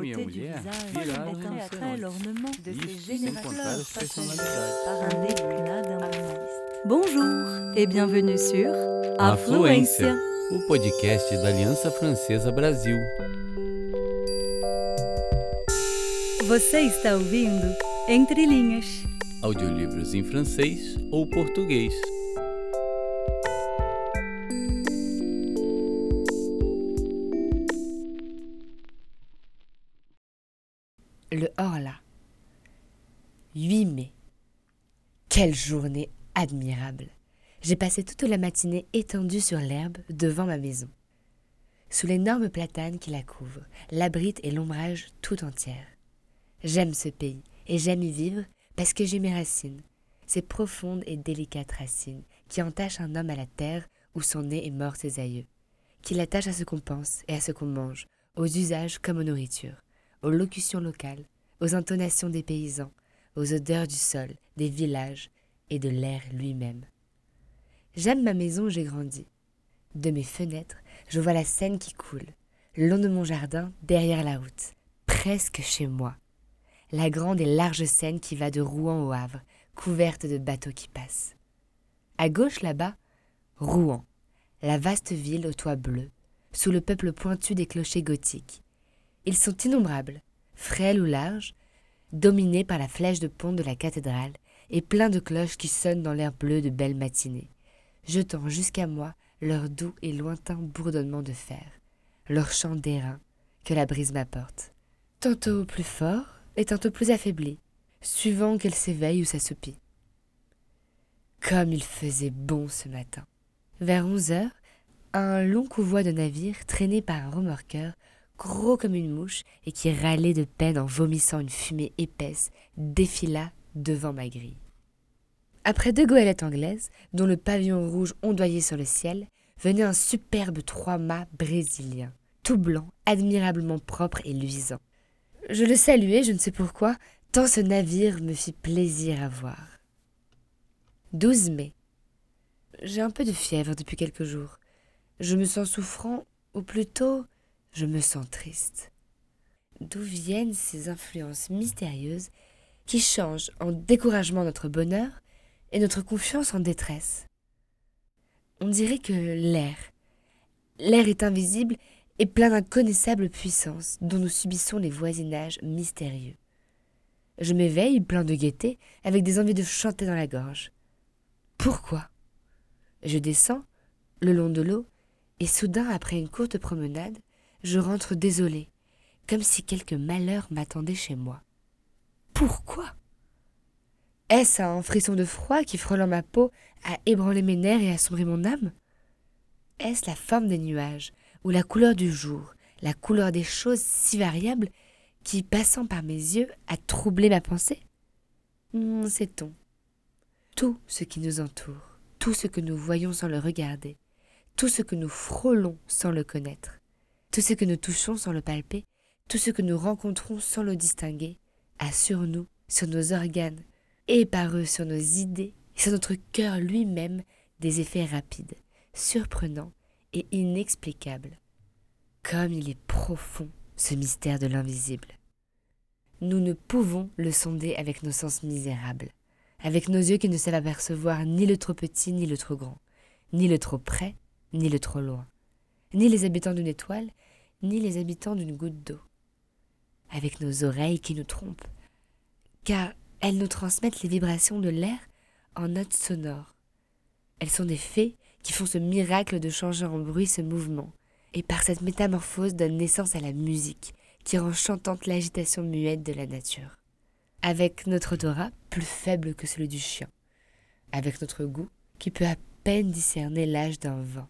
première mulher virá ao rinoceronte. Isto. Bonjour et bienvenue sur Afluência, o podcast da Aliança Francesa Brasil. Você está ouvindo Entre Linhas. Audiolivros em francês ou português Quelle journée admirable. J'ai passé toute la matinée étendue sur l'herbe devant ma maison. Sous l'énorme platane qui la couvre, l'abrite et l'ombrage tout entière. J'aime ce pays et j'aime y vivre parce que j'ai mes racines, ces profondes et délicates racines qui entachent un homme à la terre où sont nés et morts ses aïeux, qui l'attachent à ce qu'on pense et à ce qu'on mange, aux usages comme aux nourritures, aux locutions locales, aux intonations des paysans, aux odeurs du sol, des villages et de l'air lui-même. J'aime ma maison où j'ai grandi. De mes fenêtres, je vois la Seine qui coule, le long de mon jardin, derrière la route, presque chez moi. La grande et large Seine qui va de Rouen au Havre, couverte de bateaux qui passent. À gauche là-bas, Rouen, la vaste ville aux toits bleus, sous le peuple pointu des clochers gothiques. Ils sont innombrables, frêles ou larges, dominés par la flèche de pont de la cathédrale et pleins de cloches qui sonnent dans l'air bleu de belles matinées, jetant jusqu'à moi leur doux et lointain bourdonnement de fer, leur chant d'airain que la brise m'apporte, tantôt plus fort et tantôt plus affaibli, suivant qu'elle s'éveille ou s'assoupit. Comme il faisait bon ce matin. Vers onze heures, un long convoi de navires traîné par un remorqueur gros comme une mouche et qui râlait de peine en vomissant une fumée épaisse, défila devant ma grille. Après deux goélettes anglaises, dont le pavillon rouge ondoyait sur le ciel, venait un superbe trois-mâts brésilien, tout blanc, admirablement propre et luisant. Je le saluai, je ne sais pourquoi, tant ce navire me fit plaisir à voir. 12 mai. J'ai un peu de fièvre depuis quelques jours. Je me sens souffrant, ou plutôt je me sens triste. D'où viennent ces influences mystérieuses qui changent en découragement notre bonheur et notre confiance en détresse? On dirait que l'air, l'air est invisible et plein d'inconnaissables puissances dont nous subissons les voisinages mystérieux. Je m'éveille plein de gaieté, avec des envies de chanter dans la gorge. Pourquoi? Je descends le long de l'eau et soudain, après une courte promenade, je rentre désolée, comme si quelque malheur m'attendait chez moi. Pourquoi? Est-ce un frisson de froid qui, frôlant ma peau, a ébranlé mes nerfs et assombri mon âme? Est-ce la forme des nuages, ou la couleur du jour, la couleur des choses si variables qui, passant par mes yeux, a troublé ma pensée? Hmm, Sait-on. Tout ce qui nous entoure, tout ce que nous voyons sans le regarder, tout ce que nous frôlons sans le connaître, tout ce que nous touchons sans le palper, tout ce que nous rencontrons sans le distinguer, a sur nous, sur nos organes, et par eux sur nos idées, et sur notre cœur lui-même, des effets rapides, surprenants et inexplicables. Comme il est profond, ce mystère de l'invisible. Nous ne pouvons le sonder avec nos sens misérables, avec nos yeux qui ne savent apercevoir ni le trop petit ni le trop grand, ni le trop près ni le trop loin, ni les habitants d'une étoile, ni les habitants d'une goutte d'eau. Avec nos oreilles qui nous trompent, car elles nous transmettent les vibrations de l'air en notes sonores. Elles sont des fées qui font ce miracle de changer en bruit ce mouvement, et par cette métamorphose donnent naissance à la musique, qui rend chantante l'agitation muette de la nature. Avec notre odorat, plus faible que celui du chien, avec notre goût, qui peut à peine discerner l'âge d'un vin.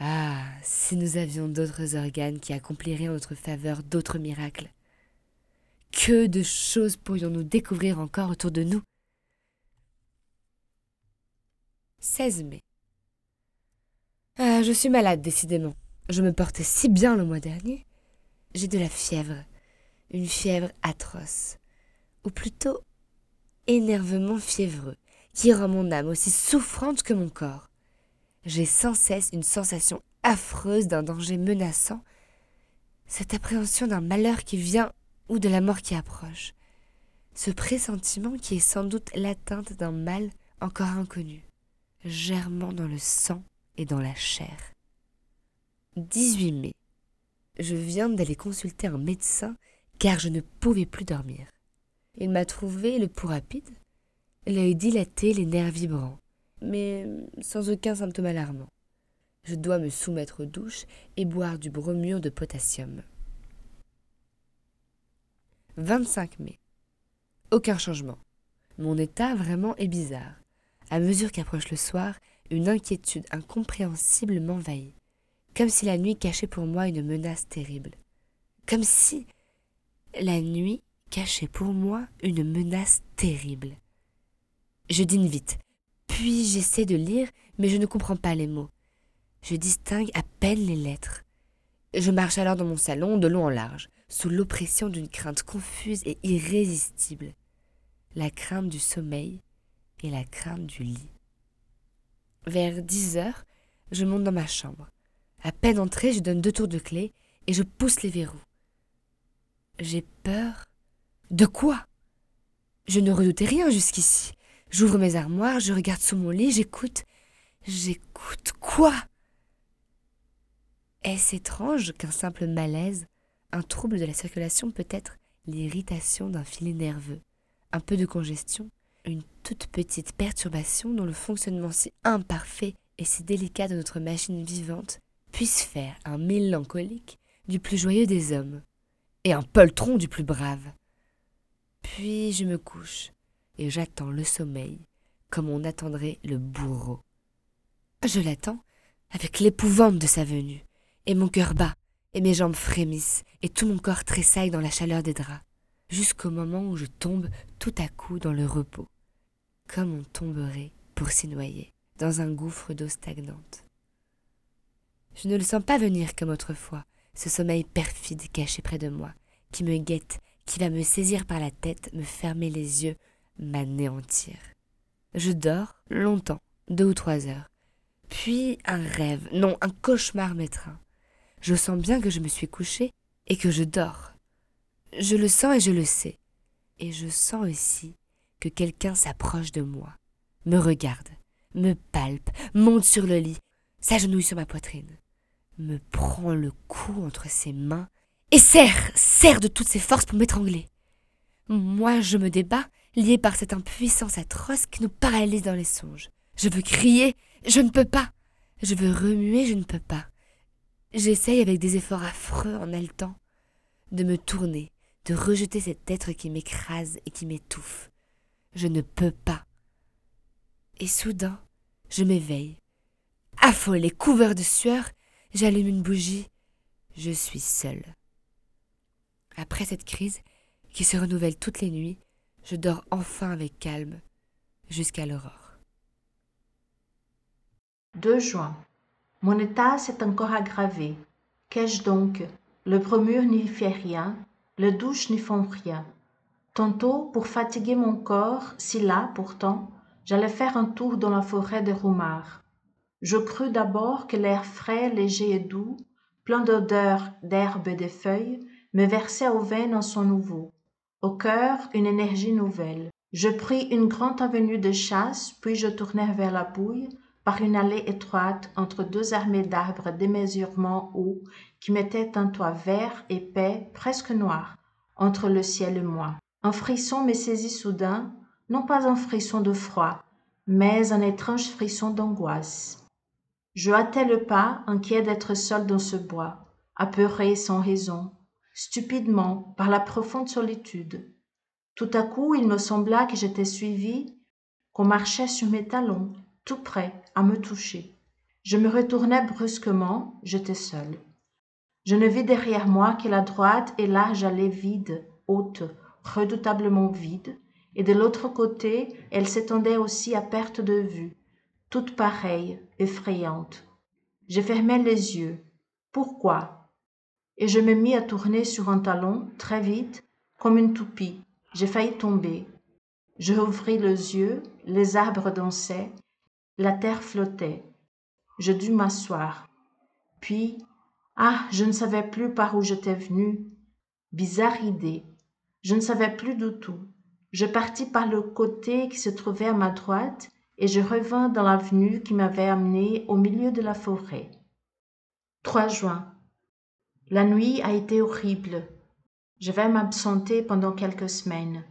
Ah, si nous avions d'autres organes qui accompliraient en notre faveur d'autres miracles. Que de choses pourrions-nous découvrir encore autour de nous? 16 mai. Ah, je suis malade, décidément. Je me portais si bien le mois dernier. J'ai de la fièvre, une fièvre atroce, ou plutôt énervement fiévreux, qui rend mon âme aussi souffrante que mon corps. J'ai sans cesse une sensation affreuse d'un danger menaçant cette appréhension d'un malheur qui vient ou de la mort qui approche, ce pressentiment qui est sans doute l'atteinte d'un mal encore inconnu, germant dans le sang et dans la chair. 18 mai. Je viens d'aller consulter un médecin car je ne pouvais plus dormir. Il m'a trouvé le pouls rapide, l'œil dilaté, les nerfs vibrants, mais sans aucun symptôme alarmant. Je dois me soumettre aux douches et boire du bromure de potassium. 25 mai. Aucun changement. Mon état vraiment est bizarre. À mesure qu'approche le soir, une inquiétude incompréhensible m'envahit, comme si la nuit cachait pour moi une menace terrible. Comme si la nuit cachait pour moi une menace terrible. Je dîne vite, puis j'essaie de lire, mais je ne comprends pas les mots. Je distingue à peine les lettres. Je marche alors dans mon salon de long en large, sous l'oppression d'une crainte confuse et irrésistible. La crainte du sommeil et la crainte du lit. Vers dix heures, je monte dans ma chambre. À peine entrée, je donne deux tours de clé et je pousse les verrous. J'ai peur. De quoi? Je ne redoutais rien jusqu'ici. J'ouvre mes armoires, je regarde sous mon lit, j'écoute. J'écoute quoi? Est-ce étrange qu'un simple malaise, un trouble de la circulation peut être l'irritation d'un filet nerveux, un peu de congestion, une toute petite perturbation dont le fonctionnement si imparfait et si délicat de notre machine vivante puisse faire un mélancolique du plus joyeux des hommes et un poltron du plus brave. Puis je me couche et j'attends le sommeil comme on attendrait le bourreau. Je l'attends avec l'épouvante de sa venue, et mon cœur bat, et mes jambes frémissent, et tout mon corps tressaille dans la chaleur des draps, jusqu'au moment où je tombe tout à coup dans le repos, comme on tomberait pour s'y noyer dans un gouffre d'eau stagnante. Je ne le sens pas venir comme autrefois, ce sommeil perfide caché près de moi, qui me guette, qui va me saisir par la tête, me fermer les yeux, m'anéantir. Je dors longtemps, deux ou trois heures. Puis un rêve, non, un cauchemar m'étreint. Je sens bien que je me suis couchée et que je dors. Je le sens et je le sais. Et je sens aussi que quelqu'un s'approche de moi, me regarde, me palpe, monte sur le lit, s'agenouille sur ma poitrine, me prend le cou entre ses mains et serre, serre de toutes ses forces pour m'étrangler. Moi, je me débats, lié par cette impuissance atroce qui nous paralyse dans les songes. Je veux crier, je ne peux pas. Je veux remuer, je ne peux pas. J'essaye avec des efforts affreux en haletant de me tourner, de rejeter cet être qui m'écrase et qui m'étouffe. Je ne peux pas. Et soudain, je m'éveille. Affolé, couvert de sueur, j'allume une bougie. Je suis seule. Après cette crise, qui se renouvelle toutes les nuits, je dors enfin avec calme jusqu'à l'aurore. 2 juin. Mon état s'est encore aggravé. Qu'ai-je donc? Le bromure n'y fait rien, les douches n'y font rien. Tantôt, pour fatiguer mon corps, si là pourtant, j'allais faire un tour dans la forêt des Roumards. Je crus d'abord que l'air frais, léger et doux, plein d'odeurs d'herbe et de feuilles, me versait aux veines un son nouveau au cœur une énergie nouvelle. Je pris une grande avenue de chasse puis je tournai vers la bouille par une allée étroite entre deux armées d'arbres démesurément hauts qui mettaient un toit vert épais presque noir entre le ciel et moi. Un frisson me saisit soudain non pas un frisson de froid mais un étrange frisson d'angoisse. Je hâtai le pas inquiet d'être seul dans ce bois apeuré sans raison stupidement par la profonde solitude. Tout à coup il me sembla que j'étais suivi qu'on marchait sur mes talons tout près à me toucher. Je me retournai brusquement j'étais seul. Je ne vis derrière moi que la droite et large allée vide haute redoutablement vide et de l'autre côté elle s'étendait aussi à perte de vue toute pareille effrayante. Je fermai les yeux. Pourquoi? Et je me mis à tourner sur un talon très vite comme une toupie j'ai failli tomber je rouvris les yeux les arbres dansaient la terre flottait je dus m'asseoir puis Ah, je ne savais plus par où j'étais venu. Bizarre idée. Je ne savais plus du tout. Je partis par le côté qui se trouvait à ma droite et je revins dans l'avenue qui m'avait amené au milieu de la forêt. 3 juin. La nuit a été horrible. Je vais m'absenter pendant quelques semaines.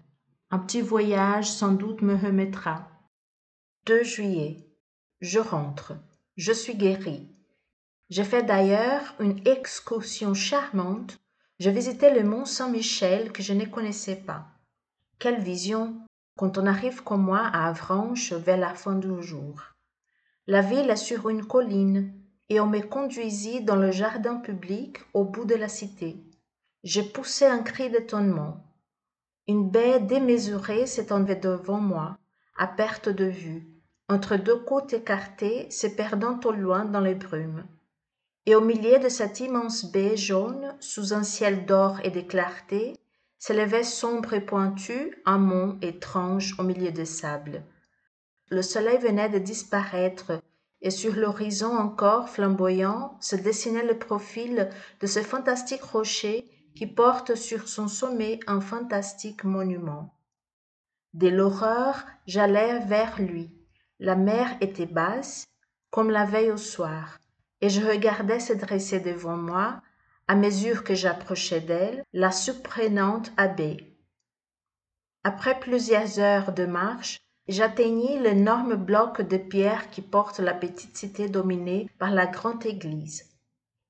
Un petit voyage sans doute me remettra. 2 juillet. Je rentre. Je suis guérie. J'ai fait d'ailleurs une excursion charmante. Je visitais le mont Saint-Michel que je ne connaissais pas. Quelle vision quand on arrive comme moi à Avranches vers la fin du jour. La ville est sur une colline et on me conduisit dans le jardin public au bout de la cité. J'ai poussé un cri d'étonnement. Une baie démesurée s'étendait devant moi, à perte de vue, entre deux côtes écartées se perdant au loin dans les brumes. Et au milieu de cette immense baie jaune, sous un ciel d'or et de clarté, s'élevait sombre et pointu un mont étrange au milieu des sables. Le soleil venait de disparaître et sur l'horizon encore flamboyant se dessinait le profil de ce fantastique rocher qui porte sur son sommet un fantastique monument. Dès l'aurore, j'allais vers lui. La mer était basse, comme la veille au soir, et je regardais se dresser devant moi, à mesure que j'approchais d'elle, la surprenante abbé. Après plusieurs heures de marche, j'atteignis l'énorme bloc de pierre qui porte la petite cité dominée par la grande église.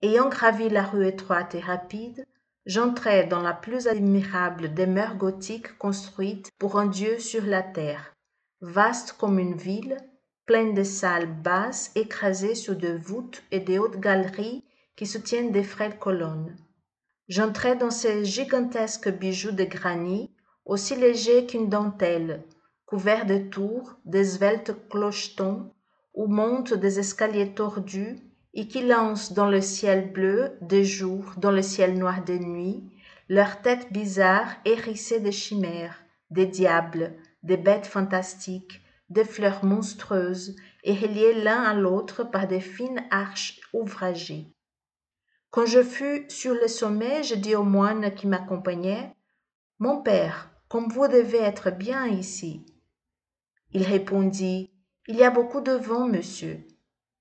Ayant gravi la rue étroite et rapide, j'entrai dans la plus admirable demeure gothique construite pour un dieu sur la terre, vaste comme une ville, pleine de salles basses écrasées sur de voûtes et de hautes galeries qui soutiennent des frêles colonnes. J'entrai dans ces gigantesques bijoux de granit, aussi légers qu'une dentelle, couverts de tours, d'esveltes clochetons, où montent des escaliers tordus et qui lancent dans le ciel bleu des jours, dans le ciel noir des nuits, leurs têtes bizarres hérissées de chimères, des diables, des bêtes fantastiques, des fleurs monstrueuses et reliées l'un à l'autre par des fines arches ouvragées. Quand je fus sur le sommet, je dis au moine qui m'accompagnait, Mon père, comme vous devez être bien ici. Il répondit Il y a beaucoup de vent, monsieur.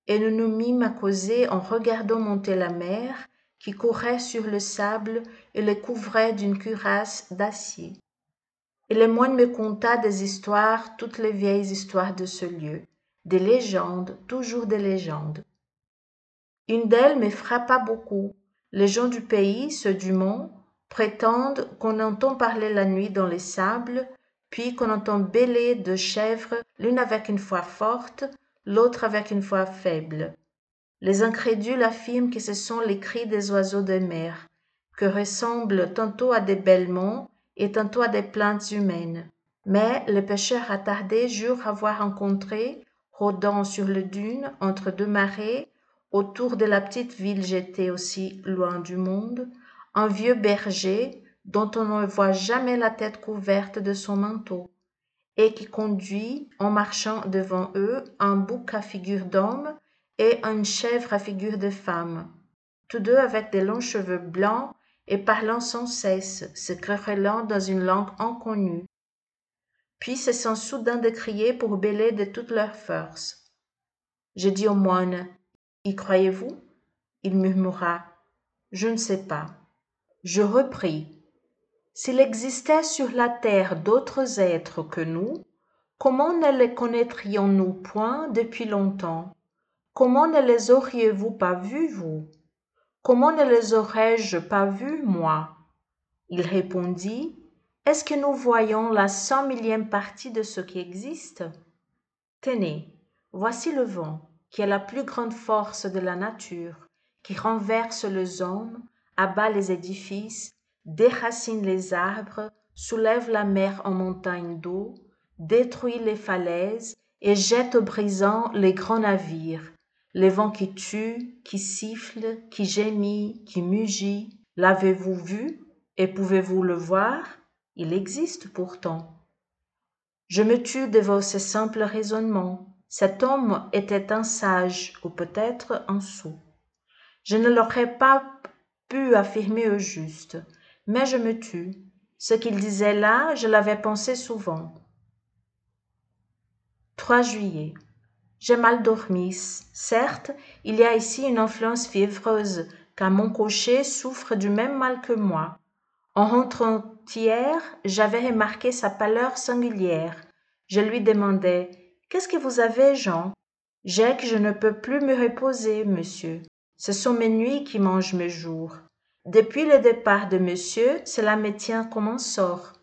Et nous nous mîmes à causer en regardant monter la mer qui courait sur le sable et le couvrait d'une cuirasse d'acier. Et le moine me conta des histoires, toutes les vieilles histoires de ce lieu, des légendes, toujours des légendes. Une d'elles me frappa beaucoup. Les gens du pays, ceux du mont, prétendent qu'on entend parler la nuit dans les sables puis qu'on entend bêler deux chèvres, l'une avec une voix forte, l'autre avec une voix faible. Les incrédules affirment que ce sont les cris des oiseaux de mer, que ressemblent tantôt à des bêlements et tantôt à des plaintes humaines. Mais le pêcheur attardé jure avoir rencontré, rôdant sur le dune entre deux marées, autour de la petite ville jetée aussi loin du monde, un vieux berger dont on ne voit jamais la tête couverte de son manteau, et qui conduit, en marchant devant eux, un bouc à figure d'homme et une chèvre à figure de femme, tous deux avec des longs cheveux blancs et parlant sans cesse, se querellant dans une langue inconnue. Puis se soudain de crier pour bêler de toute leur force. Je dis au moine, y croyez-vous? Il murmura, je ne sais pas. Je repris, s'il existait sur la terre d'autres êtres que nous, comment ne les connaîtrions-nous point depuis longtemps? Comment ne les auriez-vous pas vus, vous? Comment ne les aurais-je pas vus, moi? Il répondit, Est-ce que nous voyons la cent millième partie de ce qui existe? Tenez, voici le vent, qui est la plus grande force de la nature, qui renverse les hommes, abat les édifices, déracine les arbres, soulève la mer en montagne d'eau, détruit les falaises et jette au brisant les grands navires, les vents qui tuent, qui sifflent, qui gémit, qui mugit. L'avez-vous vu et pouvez-vous le voir? Il existe pourtant. Je me tue devant ces simples raisonnements. Cet homme était un sage ou peut-être un sot. Je ne l'aurais pas pu affirmer au juste, mais je me tue. Ce qu'il disait là, je l'avais pensé souvent. 3 juillet. J'ai mal dormi. Certes, il y a ici une influence fiévreuse, car mon cocher souffre du même mal que moi. En rentrant hier, j'avais remarqué sa pâleur singulière. Je lui demandai Qu'est-ce que vous avez, Jean J'ai que je ne peux plus me reposer, monsieur. Ce sont mes nuits qui mangent mes jours. Depuis le départ de monsieur, cela me tient comme un sort.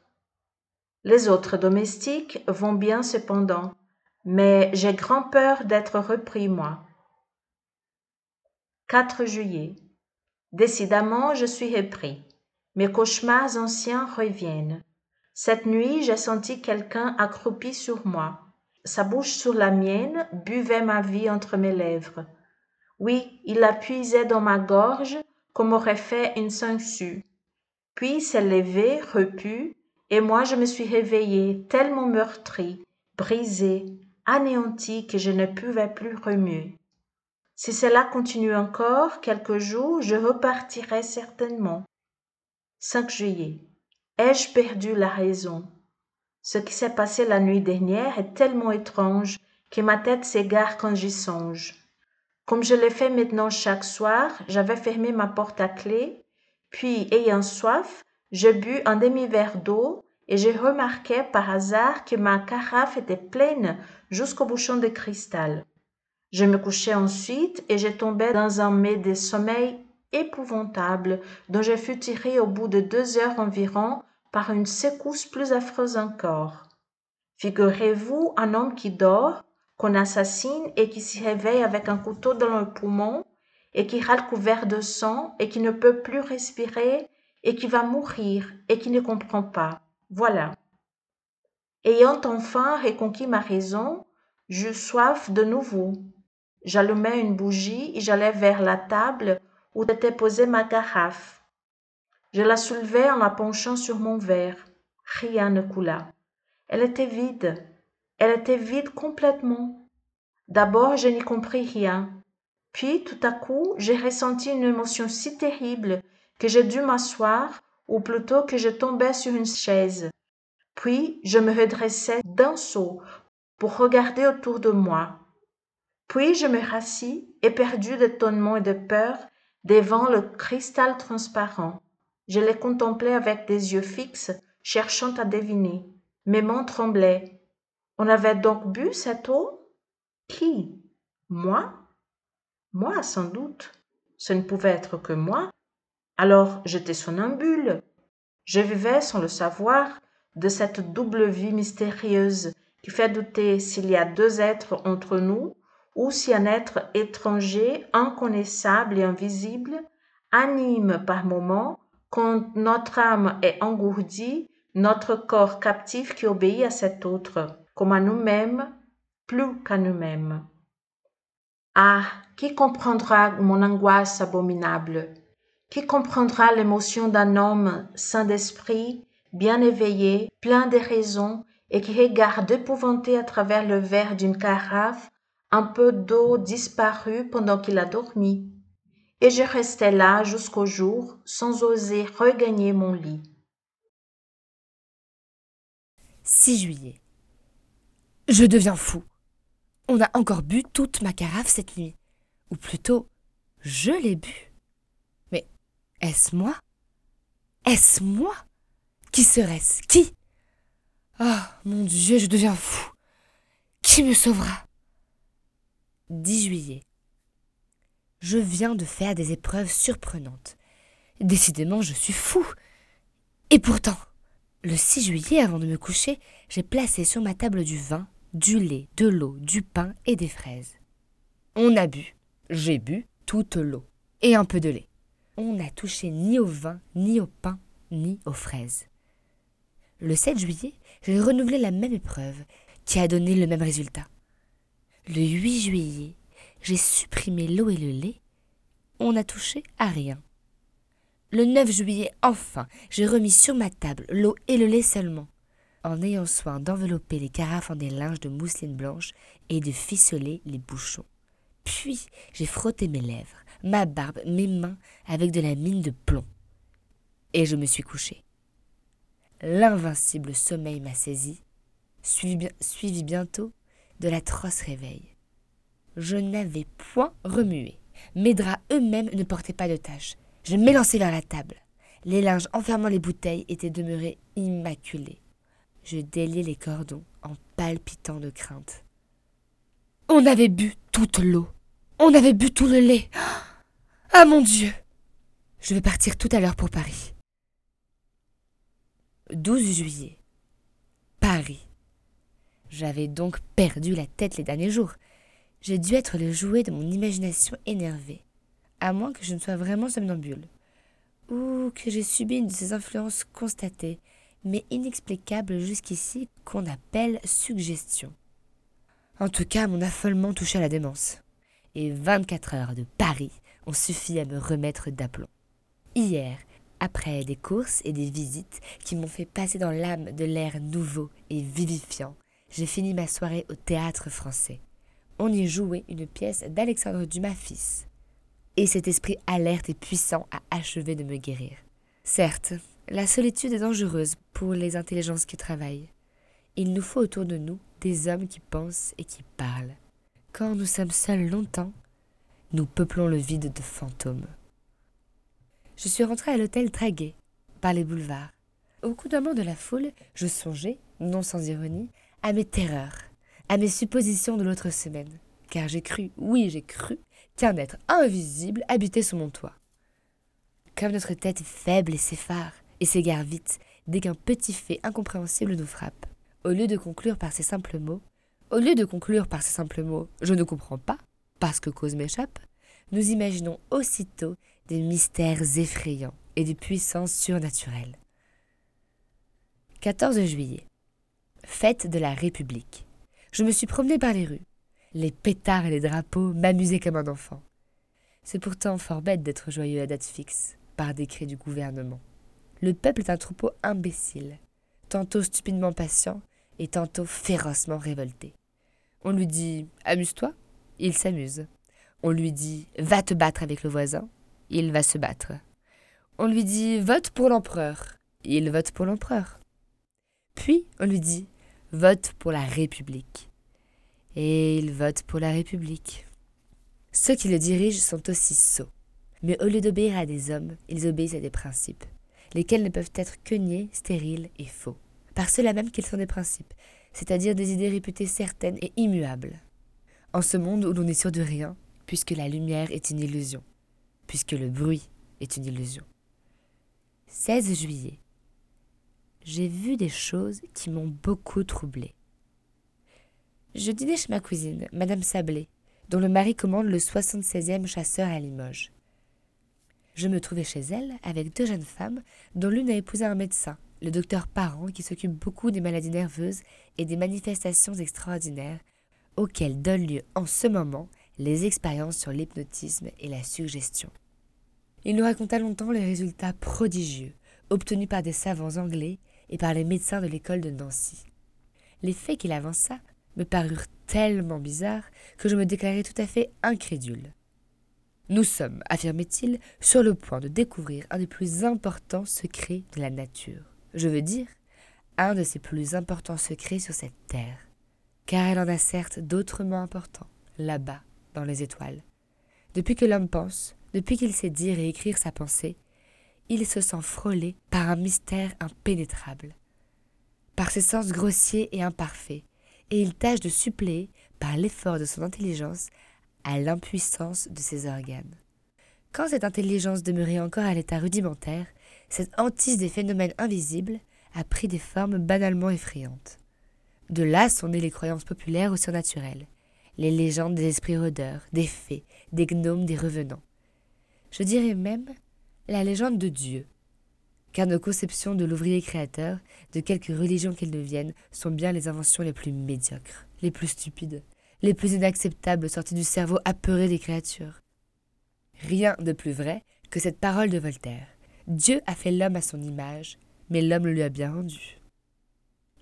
Les autres domestiques vont bien cependant, mais j'ai grand peur d'être repris, moi. 4 juillet. Décidément, je suis repris. Mes cauchemars anciens reviennent. Cette nuit, j'ai senti quelqu'un accroupi sur moi. Sa bouche sur la mienne buvait ma vie entre mes lèvres. Oui, il la puisait dans ma gorge comme aurait fait une sangsue. Puis s'est levé, repu, et moi je me suis réveillée tellement meurtrie, brisée, anéantie que je ne pouvais plus remuer. Si cela continue encore quelques jours, je repartirai certainement. 5 juillet. Ai-je perdu la raison? Ce qui s'est passé la nuit dernière est tellement étrange que ma tête s'égare quand j'y songe. Comme je l'ai fait maintenant chaque soir, j'avais fermé ma porte à clé, puis, ayant soif, je bus un demi-verre d'eau et j'ai remarqué par hasard que ma carafe était pleine jusqu'au bouchon de cristal. Je me couchai ensuite et j'ai tombé dans un mets de sommeil épouvantable dont je fus tiré au bout de deux heures environ par une secousse plus affreuse encore. Figurez-vous un homme qui dort, qu'on assassine et qui s'y réveille avec un couteau dans le poumon et qui râle couvert de sang et qui ne peut plus respirer et qui va mourir et qui ne comprend pas. Voilà. Ayant enfin reconquis ma raison, j'eus soif de nouveau. J'allumai une bougie et j'allai vers la table où était posée ma carafe. Je la soulevai en la penchant sur mon verre. Rien ne coula. Elle était vide. Elle était vide complètement. D'abord, je n'y compris rien. Puis, tout à coup, j'ai ressenti une émotion si terrible que j'ai dû m'asseoir, ou plutôt que je tombai sur une chaise. Puis, je me redressai d'un saut pour regarder autour de moi. Puis, je me rassis, éperdu d'étonnement et de peur, devant le cristal transparent. Je le contemplais avec des yeux fixes, cherchant à deviner. Mes mains tremblaient. On avait donc bu cette eau Qui Moi Moi, sans doute. Ce ne pouvait être que moi. Alors j'étais somnambule. Je vivais sans le savoir de cette double vie mystérieuse qui fait douter s'il y a deux êtres entre nous ou si un être étranger, inconnaissable et invisible, anime par moments, quand notre âme est engourdie, notre corps captif qui obéit à cet autre, comme à nous-mêmes, plus qu'à nous-mêmes. Ah, qui comprendra mon angoisse abominable? Qui comprendra l'émotion d'un homme sain d'esprit, bien éveillé, plein de raison, et qui regarde épouvanté à travers le verre d'une carafe un peu d'eau disparue pendant qu'il a dormi, et je restai là jusqu'au jour sans oser regagner mon lit. 6 juillet. Je deviens fou. On a encore bu toute ma carafe cette nuit. Ou plutôt, je l'ai bu. Mais est-ce moi? Est-ce moi? Qui serait-ce? Qui? Ah, mon Dieu, je deviens fou. Qui me sauvera? 10 juillet. Je viens de faire des épreuves surprenantes. Décidément, je suis fou. Et pourtant, le 6 juillet, avant de me coucher, j'ai placé sur ma table du vin, du lait, de l'eau, du pain et des fraises. On a bu, j'ai bu toute l'eau et un peu de lait. On n'a touché ni au vin, ni au pain, ni aux fraises. Le 7 juillet, j'ai renouvelé la même épreuve qui a donné le même résultat. Le 8 juillet, j'ai supprimé l'eau et le lait. On n'a touché à rien. Le 9 juillet, enfin, j'ai remis sur ma table l'eau et le lait seulement, en ayant soin d'envelopper les carafes en des linges de mousseline blanche et de ficeler les bouchons. Puis j'ai frotté mes lèvres, ma barbe, mes mains avec de la mine de plomb. Et je me suis couché. L'invincible sommeil m'a saisi, suivi, bientôt de l'atroce réveil. Je n'avais point remué. Mes draps eux-mêmes ne portaient pas de taches. Je m'élançai vers la table. Les linges enfermant les bouteilles étaient demeurés immaculés. Je déliai les cordons en palpitant de crainte. On avait bu toute l'eau. On avait bu tout le lait. Ah mon Dieu Je vais partir tout à l'heure pour Paris. 12 juillet. Paris. J'avais donc perdu la tête les derniers jours. J'ai dû être le jouet de mon imagination énervée, à moins que je ne sois vraiment somnambule, ou que j'ai subi une de ces influences constatées, mais inexplicables jusqu'ici, qu'on appelle suggestion. En tout cas, mon affolement toucha la démence, et 24 heures de Paris ont suffi à me remettre d'aplomb. Hier, après des courses et des visites qui m'ont fait passer dans l'âme de l'air nouveau et vivifiant, j'ai fini ma soirée au théâtre français on y jouait une pièce d'Alexandre Dumas fils. Et cet esprit alerte et puissant a achevé de me guérir. Certes, la solitude est dangereuse pour les intelligences qui travaillent. Il nous faut autour de nous des hommes qui pensent et qui parlent. Quand nous sommes seuls longtemps, nous peuplons le vide de fantômes. Je suis rentré à l'hôtel très gai, par les boulevards. Au coudoiement de la foule, je songeais, non sans ironie, à mes terreurs, à mes suppositions de l'autre semaine, car j'ai cru, oui j'ai cru, qu'un être invisible habitait sous mon toit. Comme notre tête est faible et s'effare, et s'égare vite, dès qu'un petit fait incompréhensible nous frappe, au lieu de conclure par ces simples mots, au lieu de conclure par ces simples mots, je ne comprends pas, parce que cause m'échappe, nous imaginons aussitôt des mystères effrayants et des puissances surnaturelles. 14 juillet. Fête de la République je me suis promené par les rues. Les pétards et les drapeaux m'amusaient comme un enfant. C'est pourtant fort bête d'être joyeux à date fixe, par décret du gouvernement. Le peuple est un troupeau imbécile, tantôt stupidement patient et tantôt férocement révolté. On lui dit Amuse-toi, il s'amuse. On lui dit Va te battre avec le voisin, il va se battre. On lui dit Vote pour l'empereur, il vote pour l'empereur. Puis on lui dit vote pour la République. Et il vote pour la République. Ceux qui le dirigent sont aussi sots. Mais au lieu d'obéir à des hommes, ils obéissent à des principes, lesquels ne peuvent être que niais, stériles et faux. Par cela même qu'ils sont des principes, c'est-à-dire des idées réputées certaines et immuables. En ce monde où l'on n'est sûr de rien, puisque la lumière est une illusion, puisque le bruit est une illusion. 16 juillet j'ai vu des choses qui m'ont beaucoup troublée. Je dînais chez ma cousine, Madame Sablé, dont le mari commande le 76e chasseur à Limoges. Je me trouvais chez elle avec deux jeunes femmes, dont l'une a épousé un médecin, le docteur Parent, qui s'occupe beaucoup des maladies nerveuses et des manifestations extraordinaires auxquelles donnent lieu en ce moment les expériences sur l'hypnotisme et la suggestion. Il nous raconta longtemps les résultats prodigieux obtenus par des savants anglais et par les médecins de l'école de Nancy. Les faits qu'il avança me parurent tellement bizarres que je me déclarai tout à fait incrédule. Nous sommes, affirmait-il, sur le point de découvrir un des plus importants secrets de la nature. Je veux dire, un de ses plus importants secrets sur cette terre. Car elle en a certes d'autrement importants, là-bas, dans les étoiles. Depuis que l'homme pense, depuis qu'il sait dire et écrire sa pensée, il se sent frôlé par un mystère impénétrable, par ses sens grossiers et imparfaits, et il tâche de suppléer, par l'effort de son intelligence, à l'impuissance de ses organes. Quand cette intelligence demeurait encore à l'état rudimentaire, cette hantise des phénomènes invisibles a pris des formes banalement effrayantes. De là sont nées les croyances populaires au surnaturel, les légendes des esprits rôdeurs, des fées, des gnomes, des revenants. Je dirais même la légende de Dieu. Car nos conceptions de l'ouvrier créateur, de quelque religion qu'elles deviennent, sont bien les inventions les plus médiocres, les plus stupides, les plus inacceptables sorties du cerveau apeuré des créatures. Rien de plus vrai que cette parole de Voltaire. Dieu a fait l'homme à son image, mais l'homme le lui a bien rendu.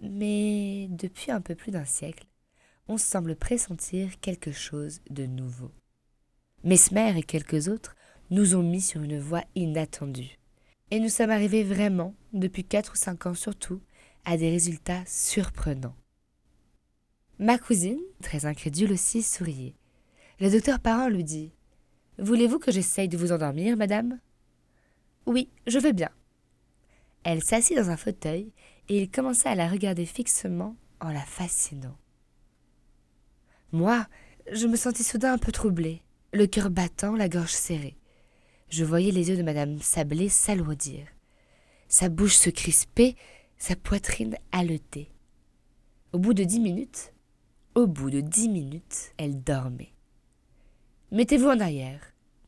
Mais depuis un peu plus d'un siècle, on semble pressentir quelque chose de nouveau. Mesmer et quelques autres nous ont mis sur une voie inattendue. Et nous sommes arrivés vraiment, depuis quatre ou cinq ans surtout, à des résultats surprenants. Ma cousine, très incrédule aussi, souriait. Le docteur Parent lui dit Voulez-vous que j'essaye de vous endormir, madame? Oui, je veux bien. Elle s'assit dans un fauteuil et il commença à la regarder fixement en la fascinant. Moi, je me sentis soudain un peu troublée, le cœur battant, la gorge serrée. Je voyais les yeux de madame Sablé s'alourdir, sa bouche se crisper, sa poitrine haleter. Au bout de dix minutes, au bout de dix minutes, elle dormait. Mettez-vous en arrière,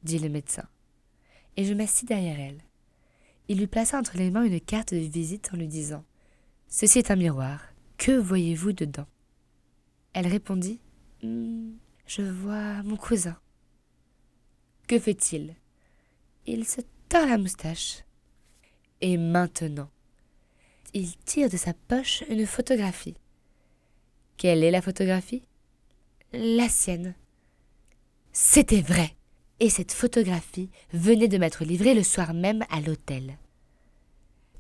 dit le médecin. Et je m'assis derrière elle. Il lui plaça entre les mains une carte de visite en lui disant Ceci est un miroir. Que voyez-vous dedans? Elle répondit hmm, Je vois mon cousin. Que fait-il? Il se tord la moustache. Et maintenant Il tire de sa poche une photographie. Quelle est la photographie? La sienne. C'était vrai. Et cette photographie venait de m'être livrée le soir même à l'hôtel.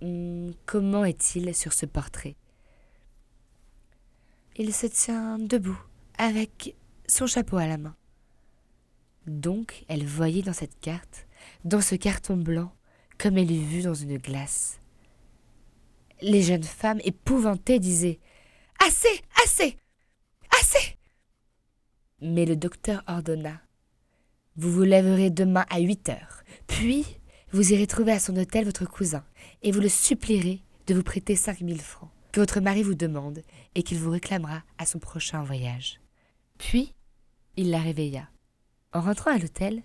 Hmm, comment est-il sur ce portrait? Il se tient debout, avec son chapeau à la main. Donc elle voyait dans cette carte, dans ce carton blanc, comme elle eût vu dans une glace. Les jeunes femmes épouvantées disaient Assez, assez, assez mais le docteur ordonna. Vous vous lèverez demain à huit heures, puis vous irez trouver à son hôtel votre cousin, et vous le supplierez de vous prêter cinq mille francs, que votre mari vous demande, et qu'il vous réclamera à son prochain voyage. Puis, il la réveilla. En rentrant à l'hôtel,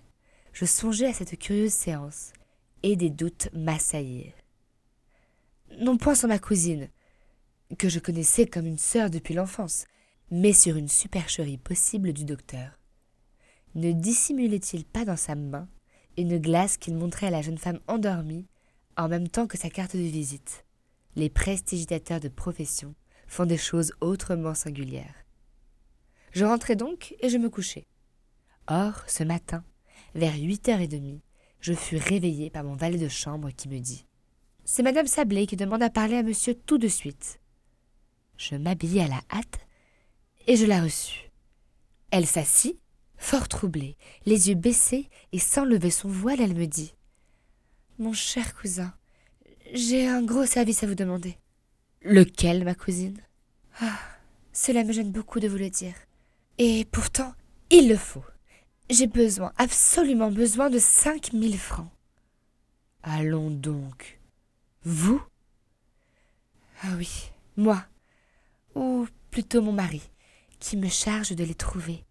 je songeais à cette curieuse séance, et des doutes m'assaillirent. Non point sur ma cousine, que je connaissais comme une sœur depuis l'enfance, mais sur une supercherie possible du docteur. Ne dissimulait-il pas dans sa main une glace qu'il montrait à la jeune femme endormie en même temps que sa carte de visite? Les prestigitateurs de profession font des choses autrement singulières. Je rentrai donc et je me couchai. Or, ce matin, vers huit heures et demie, je fus réveillé par mon valet de chambre qui me dit C'est madame Sablé qui demande à parler à monsieur tout de suite. Je m'habillai à la hâte et je la reçus. Elle s'assit, fort troublée, les yeux baissés et sans lever son voile, elle me dit Mon cher cousin, j'ai un gros service à vous demander. Lequel, ma cousine? Ah, cela me gêne beaucoup de vous le dire. Et pourtant, il le faut. J'ai besoin, absolument besoin de cinq mille francs. Allons donc. Vous? Ah oui, moi. Ou plutôt mon mari qui me charge de les trouver.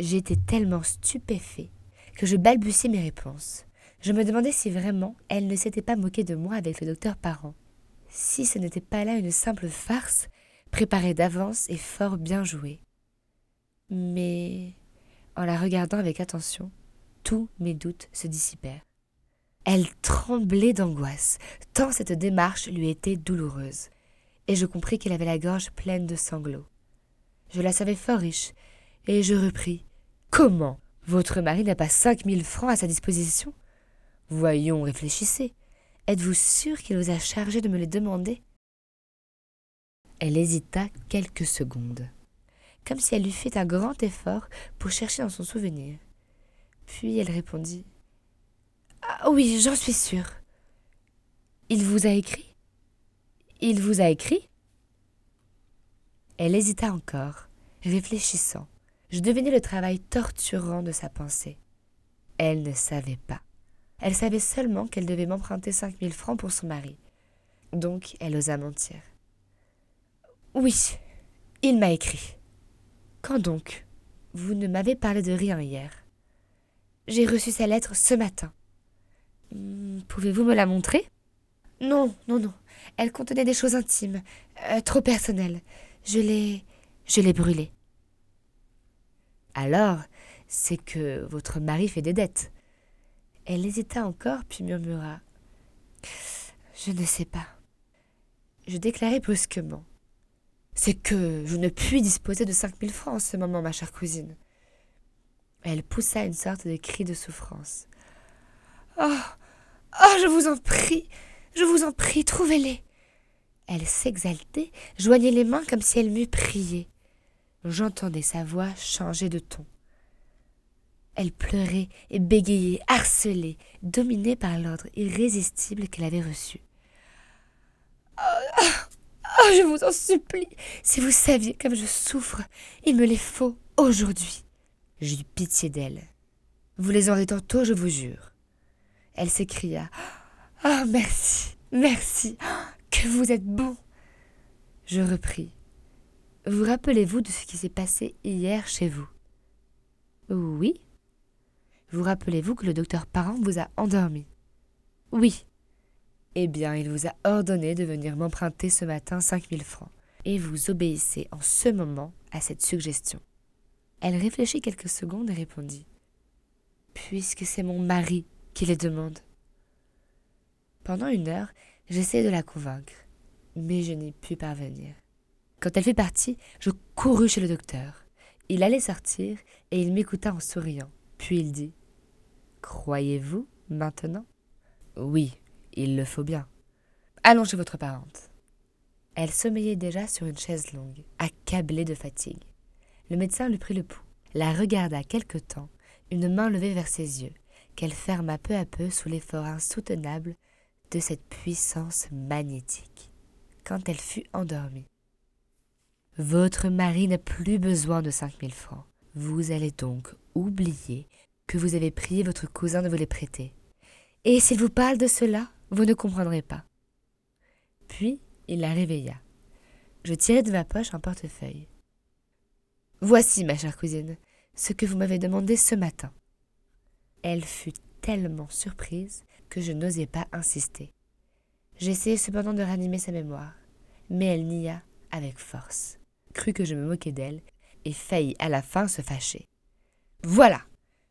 J'étais tellement stupéfait que je balbutiais mes réponses. Je me demandais si vraiment elle ne s'était pas moquée de moi avec le docteur Parent. Si ce n'était pas là une simple farce, préparée d'avance et fort bien jouée. Mais, en la regardant avec attention, tous mes doutes se dissipèrent. Elle tremblait d'angoisse, tant cette démarche lui était douloureuse, et je compris qu'elle avait la gorge pleine de sanglots. Je la savais fort riche, et je repris. Comment? Votre mari n'a pas cinq mille francs à sa disposition? Voyons, réfléchissez. Êtes-vous sûr qu'il vous a chargé de me les demander? Elle hésita quelques secondes, comme si elle eût fait un grand effort pour chercher dans son souvenir. Puis elle répondit Ah oui, j'en suis sûre. Il vous a écrit? Il vous a écrit? Elle hésita encore, réfléchissant. Je devinais le travail torturant de sa pensée. Elle ne savait pas. Elle savait seulement qu'elle devait m'emprunter cinq mille francs pour son mari. Donc elle osa mentir. Oui, il m'a écrit. Quand donc? Vous ne m'avez parlé de rien hier. J'ai reçu sa lettre ce matin. Hmm, pouvez-vous me la montrer? Non, non, non. Elle contenait des choses intimes, euh, trop personnelles. Je l'ai. je l'ai brûlé. Alors, c'est que votre mari fait des dettes. Elle hésita encore, puis murmura. Je ne sais pas. Je déclarai brusquement. C'est que je ne puis disposer de cinq mille francs en ce moment, ma chère cousine. Elle poussa une sorte de cri de souffrance. Oh Oh, je vous en prie Je vous en prie, trouvez-les Elle s'exaltait, joignait les mains comme si elle m'eût prié. J'entendais sa voix changer de ton. Elle pleurait et bégayait, harcelée, dominée par l'ordre irrésistible qu'elle avait reçu. Oh, oh, je vous en supplie, si vous saviez comme je souffre, il me les faut aujourd'hui. J'eus pitié d'elle. Vous les aurez tantôt, je vous jure. Elle s'écria. Oh, merci, merci, que vous êtes bon. Je repris. Vous rappelez-vous de ce qui s'est passé hier chez vous? Oui. Vous rappelez-vous que le docteur Parent vous a endormi? Oui. Eh bien, il vous a ordonné de venir m'emprunter ce matin cinq mille francs, et vous obéissez en ce moment à cette suggestion. Elle réfléchit quelques secondes et répondit. Puisque c'est mon mari qui les demande. Pendant une heure, j'essayai de la convaincre, mais je n'y pus parvenir. Quand elle fut partie, je courus chez le docteur. Il allait sortir et il m'écouta en souriant. Puis il dit Croyez-vous maintenant Oui, il le faut bien. Allons chez votre parente. Elle sommeillait déjà sur une chaise longue, accablée de fatigue. Le médecin lui prit le pouls, la regarda quelque temps, une main levée vers ses yeux, qu'elle ferma peu à peu sous l'effort insoutenable de cette puissance magnétique, quand elle fut endormie. Votre mari n'a plus besoin de cinq mille francs. Vous allez donc oublier que vous avez prié votre cousin de vous les prêter. Et s'il vous parle de cela, vous ne comprendrez pas. Puis il la réveilla. Je tirai de ma poche un portefeuille. Voici, ma chère cousine, ce que vous m'avez demandé ce matin. Elle fut tellement surprise que je n'osai pas insister. J'essayai cependant de ranimer sa mémoire, mais elle nia avec force, crut que je me moquais d'elle et faillit à la fin se fâcher. Voilà,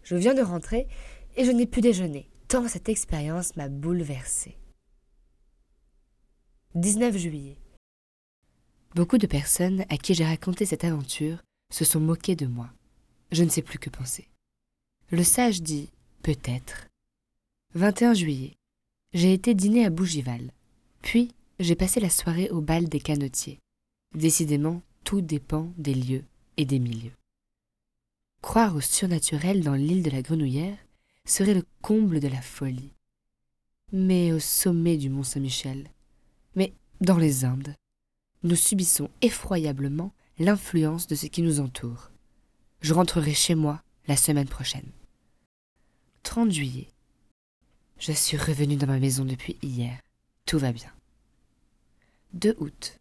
je viens de rentrer et je n'ai pu déjeuner, tant cette expérience m'a bouleversée. 19 juillet. Beaucoup de personnes à qui j'ai raconté cette aventure se sont moquées de moi. Je ne sais plus que penser. Le sage dit Peut-être. 21 juillet. J'ai été dîner à Bougival. Puis, j'ai passé la soirée au bal des canotiers. Décidément, tout dépend des lieux et des milieux. Croire au surnaturel dans l'île de la Grenouillère serait le comble de la folie. Mais au sommet du Mont Saint-Michel, mais dans les Indes, nous subissons effroyablement l'influence de ce qui nous entoure. Je rentrerai chez moi la semaine prochaine. 30 juillet. Je suis revenu dans ma maison depuis hier. Tout va bien. 2 août.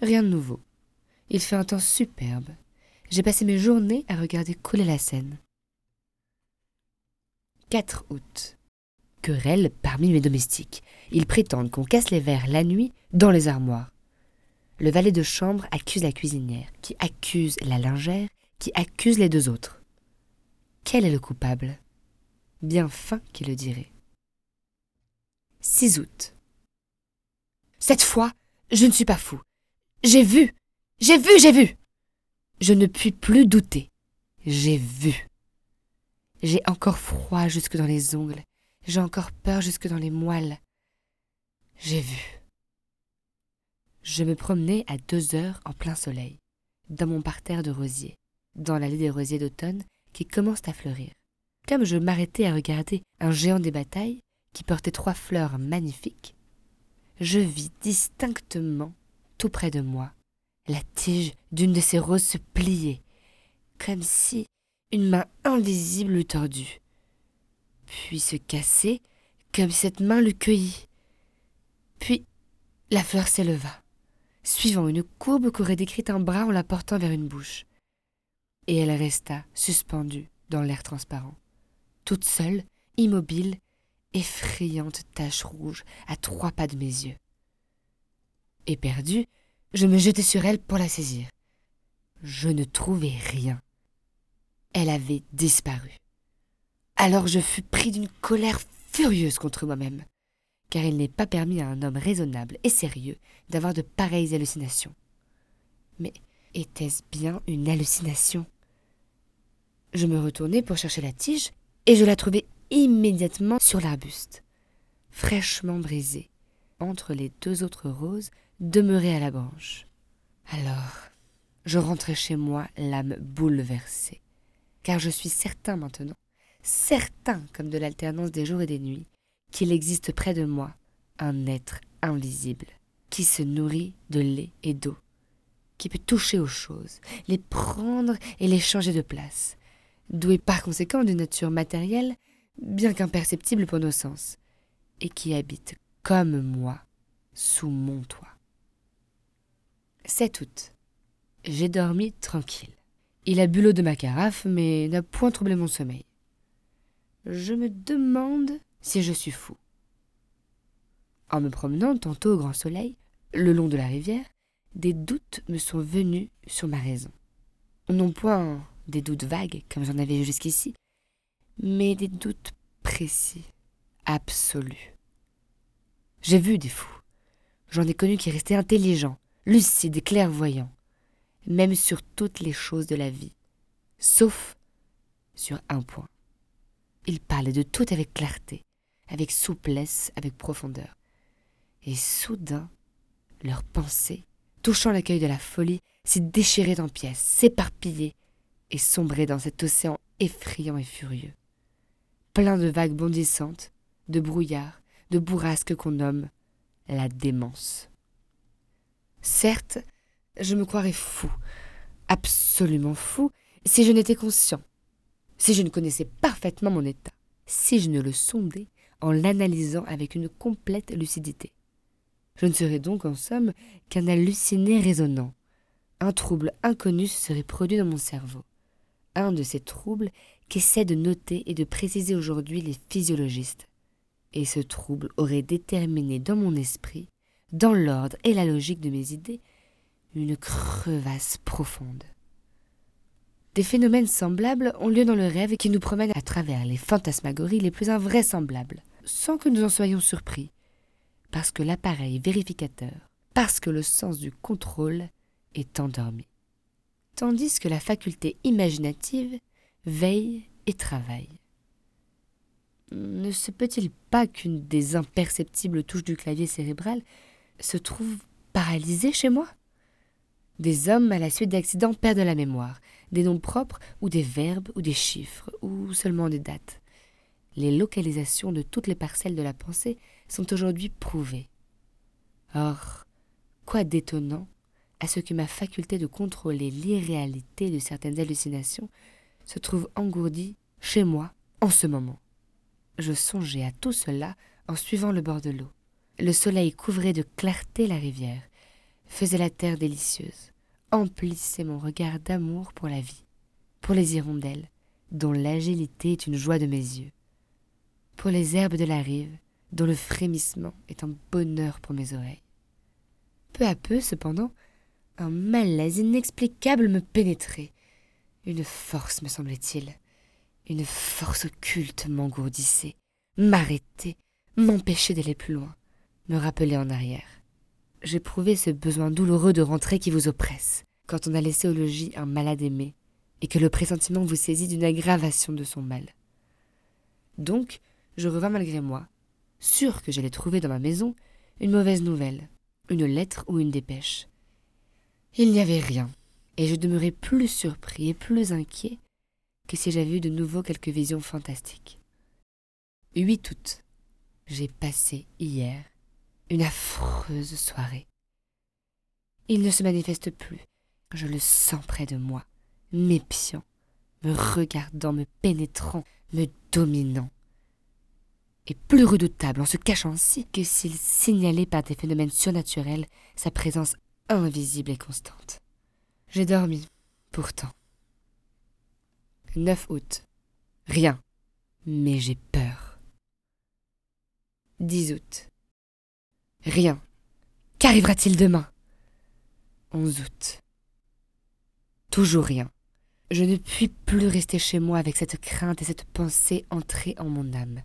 Rien de nouveau. Il fait un temps superbe. J'ai passé mes journées à regarder couler la Seine. 4 août. Querelle parmi mes domestiques. Ils prétendent qu'on casse les verres la nuit dans les armoires. Le valet de chambre accuse la cuisinière, qui accuse la lingère, qui accuse les deux autres. Quel est le coupable? Bien fin qui le dirait. 6 août. Cette fois, je ne suis pas fou. J'ai vu, j'ai vu, j'ai vu. Je ne puis plus douter. J'ai vu. J'ai encore froid jusque dans les ongles. J'ai encore peur jusque dans les moelles. J'ai vu. Je me promenais à deux heures en plein soleil, dans mon parterre de rosiers, dans l'allée des rosiers d'automne qui commencent à fleurir. Comme je m'arrêtais à regarder un géant des batailles qui portait trois fleurs magnifiques, je vis distinctement, tout près de moi, la tige d'une de ces roses se plier, comme si une main invisible l'eût tordue, puis se casser, comme cette main l'eût cueillie. Puis la fleur s'éleva, suivant une courbe qu'aurait décrite un bras en la portant vers une bouche, et elle resta suspendue dans l'air transparent toute seule, immobile, effrayante tache rouge à trois pas de mes yeux. Éperdu, je me jetai sur elle pour la saisir. Je ne trouvai rien. Elle avait disparu. Alors je fus pris d'une colère furieuse contre moi-même, car il n'est pas permis à un homme raisonnable et sérieux d'avoir de pareilles hallucinations. Mais était-ce bien une hallucination? Je me retournai pour chercher la tige et je la trouvai immédiatement sur l'arbuste, fraîchement brisée, entre les deux autres roses demeurées à la branche. Alors, je rentrai chez moi l'âme bouleversée, car je suis certain maintenant, certain comme de l'alternance des jours et des nuits, qu'il existe près de moi un être invisible qui se nourrit de lait et d'eau, qui peut toucher aux choses, les prendre et les changer de place, doué par conséquent d'une nature matérielle, bien qu'imperceptible pour nos sens, et qui habite, comme moi, sous mon toit. 7 août. J'ai dormi tranquille. Il a bu l'eau de ma carafe, mais n'a point troublé mon sommeil. Je me demande si je suis fou. En me promenant tantôt au grand soleil, le long de la rivière, des doutes me sont venus sur ma raison. Non point des doutes vagues comme j'en avais jusqu'ici, mais des doutes précis, absolus. J'ai vu des fous. J'en ai connu qui restaient intelligents, lucides et clairvoyants, même sur toutes les choses de la vie, sauf sur un point. Ils parlaient de tout avec clarté, avec souplesse, avec profondeur. Et soudain, leurs pensées, touchant l'accueil de la folie, s'y déchiraient en pièces, s'éparpillaient et sombraient dans cet océan effrayant et furieux, plein de vagues bondissantes, de brouillards, de bourrasques qu'on nomme la démence. Certes, je me croirais fou, absolument fou, si je n'étais conscient, si je ne connaissais parfaitement mon état, si je ne le sondais en l'analysant avec une complète lucidité. Je ne serais donc en somme qu'un halluciné résonnant. Un trouble inconnu se serait produit dans mon cerveau. Un de ces troubles qu'essaient de noter et de préciser aujourd'hui les physiologistes. Et ce trouble aurait déterminé dans mon esprit, dans l'ordre et la logique de mes idées, une crevasse profonde. Des phénomènes semblables ont lieu dans le rêve qui nous promènent à travers les fantasmagories les plus invraisemblables, sans que nous en soyons surpris, parce que l'appareil vérificateur, parce que le sens du contrôle est endormi. Tandis que la faculté imaginative veille et travaille. Ne se peut-il pas qu'une des imperceptibles touches du clavier cérébral se trouve paralysée chez moi? Des hommes, à la suite d'accidents, perdent la mémoire, des noms propres ou des verbes ou des chiffres ou seulement des dates. Les localisations de toutes les parcelles de la pensée sont aujourd'hui prouvées. Or, quoi d'étonnant à ce que ma faculté de contrôler l'irréalité de certaines hallucinations se trouve engourdie chez moi en ce moment. Je songeais à tout cela en suivant le bord de l'eau. Le soleil couvrait de clarté la rivière, faisait la terre délicieuse, emplissait mon regard d'amour pour la vie, pour les hirondelles, dont l'agilité est une joie de mes yeux, pour les herbes de la rive, dont le frémissement est un bonheur pour mes oreilles. Peu à peu, cependant, un malaise inexplicable me pénétrait. Une force, me semblait-il, une force occulte m'engourdissait, m'arrêtait, m'empêchait d'aller plus loin, me rappelait en arrière. J'éprouvais ce besoin douloureux de rentrer qui vous oppresse, quand on a laissé au logis un malade aimé, et que le pressentiment vous saisit d'une aggravation de son mal. Donc, je revins malgré moi, sûr que j'allais trouver dans ma maison une mauvaise nouvelle, une lettre ou une dépêche. Il n'y avait rien, et je demeurais plus surpris et plus inquiet que si j'avais eu de nouveau quelques visions fantastiques. 8 août. J'ai passé hier une affreuse soirée. Il ne se manifeste plus. Je le sens près de moi, m'épiant, me regardant, me pénétrant, me dominant et plus redoutable en se cachant ainsi que s'il signalait par des phénomènes surnaturels sa présence invisible et constante. J'ai dormi, pourtant. 9 août. Rien. Mais j'ai peur. 10 août. Rien. Qu'arrivera-t-il demain? 11 août. Toujours rien. Je ne puis plus rester chez moi avec cette crainte et cette pensée entrée en mon âme.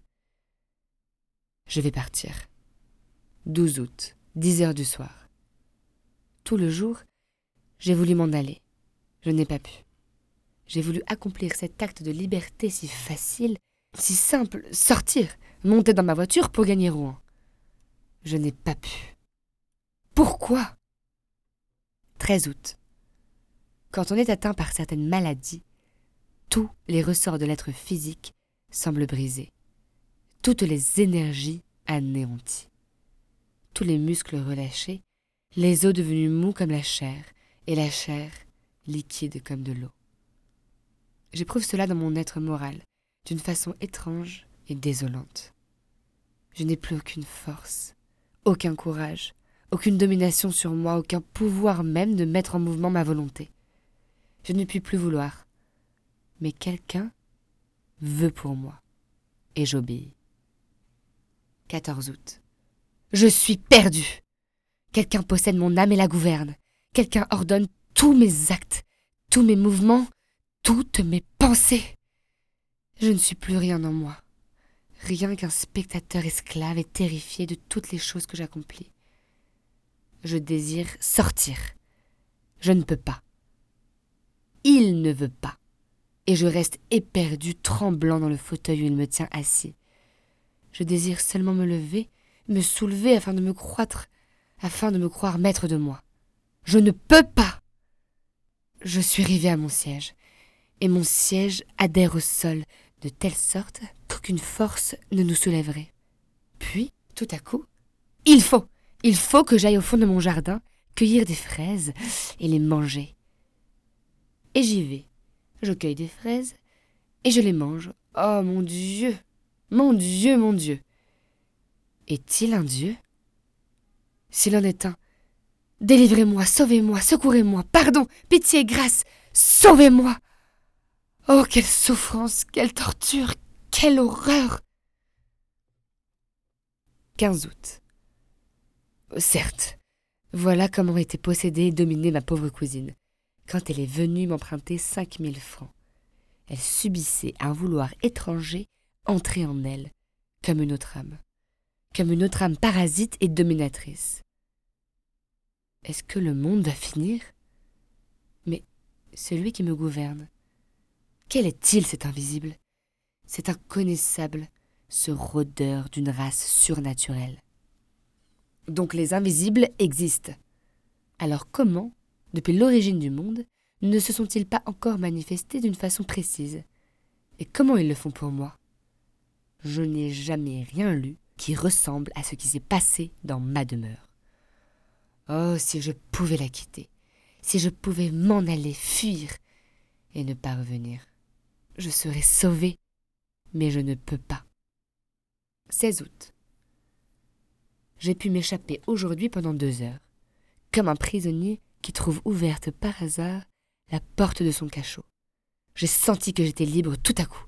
Je vais partir. 12 août, 10 heures du soir. Tout le jour, j'ai voulu m'en aller. Je n'ai pas pu. J'ai voulu accomplir cet acte de liberté si facile, si simple, sortir, monter dans ma voiture pour gagner Rouen. Je n'ai pas pu. Pourquoi? 13 août. Quand on est atteint par certaines maladies, tous les ressorts de l'être physique semblent brisés, toutes les énergies anéanties, tous les muscles relâchés, les os devenus mous comme la chair, et la chair liquide comme de l'eau. J'éprouve cela dans mon être moral, d'une façon étrange et désolante. Je n'ai plus aucune force, aucun courage, aucune domination sur moi, aucun pouvoir même de mettre en mouvement ma volonté. Je ne puis plus vouloir. Mais quelqu'un veut pour moi, et j'obéis. 14 août. Je suis perdu. Quelqu'un possède mon âme et la gouverne. Quelqu'un ordonne tous mes actes, tous mes mouvements, toutes mes pensées. Je ne suis plus rien en moi, rien qu'un spectateur esclave et terrifié de toutes les choses que j'accomplis. Je désire sortir. Je ne peux pas. Il ne veut pas. Et je reste éperdu, tremblant dans le fauteuil où il me tient assis. Je désire seulement me lever, me soulever afin de me croître, afin de me croire maître de moi. Je ne peux pas. Je suis rivé à mon siège, et mon siège adhère au sol de telle sorte qu'aucune force ne nous soulèverait. Puis, tout à coup, il faut, il faut que j'aille au fond de mon jardin, cueillir des fraises et les manger. Et j'y vais. Je cueille des fraises et je les mange. Oh mon Dieu Mon Dieu, mon Dieu Est-il un Dieu? S'il en est un, délivrez-moi, sauvez-moi, secourez-moi, pardon, pitié, grâce, sauvez-moi Oh, quelle souffrance, quelle torture, quelle horreur 15 août. Certes, voilà comment était possédée et dominée ma pauvre cousine, quand elle est venue m'emprunter cinq mille francs. Elle subissait un vouloir étranger entrer en elle, comme une autre âme, comme une autre âme parasite et dominatrice. Est-ce que le monde va finir? Mais celui qui me gouverne, quel est-il cet invisible? Cet inconnaissable, ce rôdeur d'une race surnaturelle. Donc les invisibles existent. Alors comment, depuis l'origine du monde, ne se sont-ils pas encore manifestés d'une façon précise? Et comment ils le font pour moi? Je n'ai jamais rien lu qui ressemble à ce qui s'est passé dans ma demeure. Oh, si je pouvais la quitter, si je pouvais m'en aller, fuir, et ne pas revenir. Je serais sauvé, mais je ne peux pas. 16 août j'ai pu m'échapper aujourd'hui pendant deux heures, comme un prisonnier qui trouve ouverte par hasard la porte de son cachot. J'ai senti que j'étais libre tout à coup,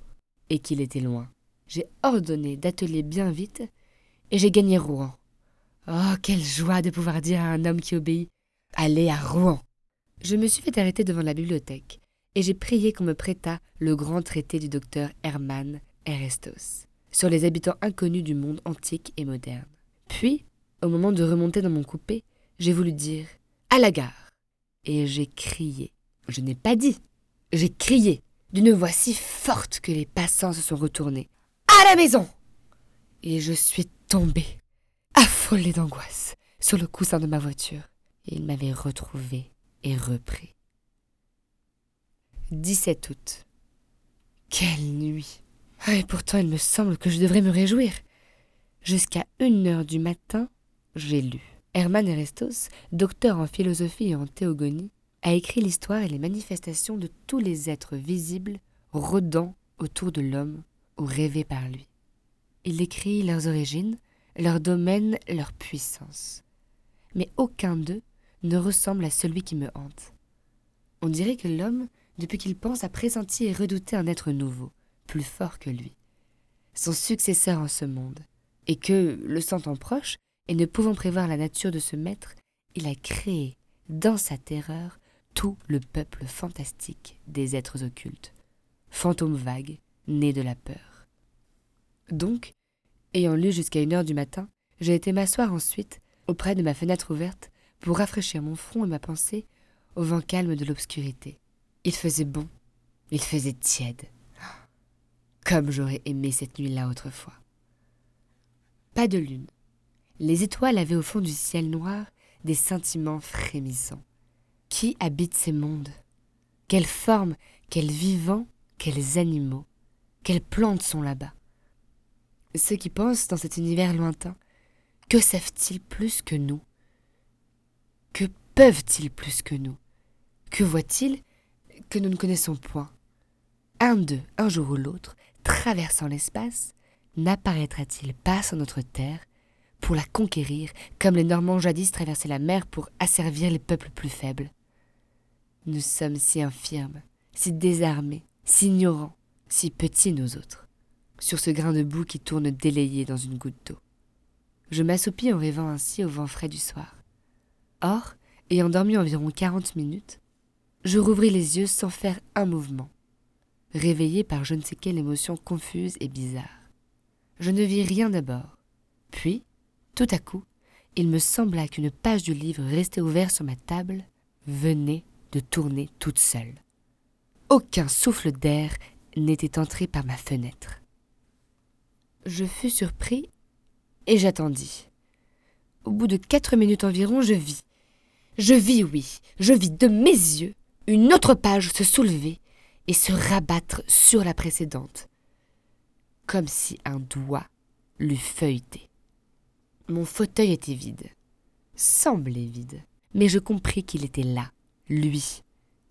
et qu'il était loin. J'ai ordonné d'atteler bien vite, et j'ai gagné Rouen. Oh, quelle joie de pouvoir dire à un homme qui obéit Allez à Rouen Je me suis fait arrêter devant la bibliothèque, et j'ai prié qu'on me prêtât le grand traité du docteur Hermann Erestos sur les habitants inconnus du monde antique et moderne. Puis, au moment de remonter dans mon coupé, j'ai voulu dire À la gare. Et j'ai crié. Je n'ai pas dit. J'ai crié d'une voix si forte que les passants se sont retournés. À la maison Et je suis tombée, affolée d'angoisse, sur le coussin de ma voiture. Il m'avait retrouvée et repris. 17 août. Quelle nuit Et pourtant il me semble que je devrais me réjouir. Jusqu'à une heure du matin, j'ai lu. Hermann Erestos, docteur en philosophie et en théogonie, a écrit l'histoire et les manifestations de tous les êtres visibles rôdant autour de l'homme ou rêvés par lui. Il décrit leurs origines, leur domaine, leur puissance. Mais aucun d'eux ne ressemble à celui qui me hante. On dirait que l'homme, depuis qu'il pense, a pressenti et redouté un être nouveau, plus fort que lui, son successeur en ce monde et que, le sentant proche, et ne pouvant prévoir la nature de ce maître, il a créé, dans sa terreur, tout le peuple fantastique des êtres occultes, fantômes vagues, nés de la peur. Donc, ayant lu jusqu'à une heure du matin, j'ai été m'asseoir ensuite, auprès de ma fenêtre ouverte, pour rafraîchir mon front et ma pensée au vent calme de l'obscurité. Il faisait bon, Il faisait tiède. Comme j'aurais aimé cette nuit-là autrefois. Pas de lune. Les étoiles avaient au fond du ciel noir des sentiments frémissants. Qui habite ces mondes? Quelles formes, quels vivants, quels animaux, quelles plantes sont là-bas? Ceux qui pensent dans cet univers lointain, que savent-ils plus que nous? Que peuvent-ils plus que nous? Que voient-ils que nous ne connaissons point? Un d'eux, un jour ou l'autre, traversant l'espace, n'apparaîtra-t-il pas sur notre terre pour la conquérir comme les Normands jadis traversaient la mer pour asservir les peuples plus faibles? Nous sommes si infirmes, si désarmés, si ignorants, si petits nous autres, sur ce grain de boue qui tourne délayé dans une goutte d'eau. Je m'assoupis en rêvant ainsi au vent frais du soir. Or, ayant dormi environ quarante minutes, je rouvris les yeux sans faire un mouvement, réveillé par je ne sais quelle émotion confuse et bizarre. Je ne vis rien d'abord. Puis, tout à coup, il me sembla qu'une page du livre resté ouvert sur ma table venait de tourner toute seule. Aucun souffle d'air n'était entré par ma fenêtre. Je fus surpris et j'attendis. Au bout de quatre minutes environ, je vis. Je vis, oui, je vis de mes yeux une autre page se soulever et se rabattre sur la précédente, comme si un doigt l'eût feuilleté. Mon fauteuil était vide, semblait vide, mais je compris qu'il était là, lui,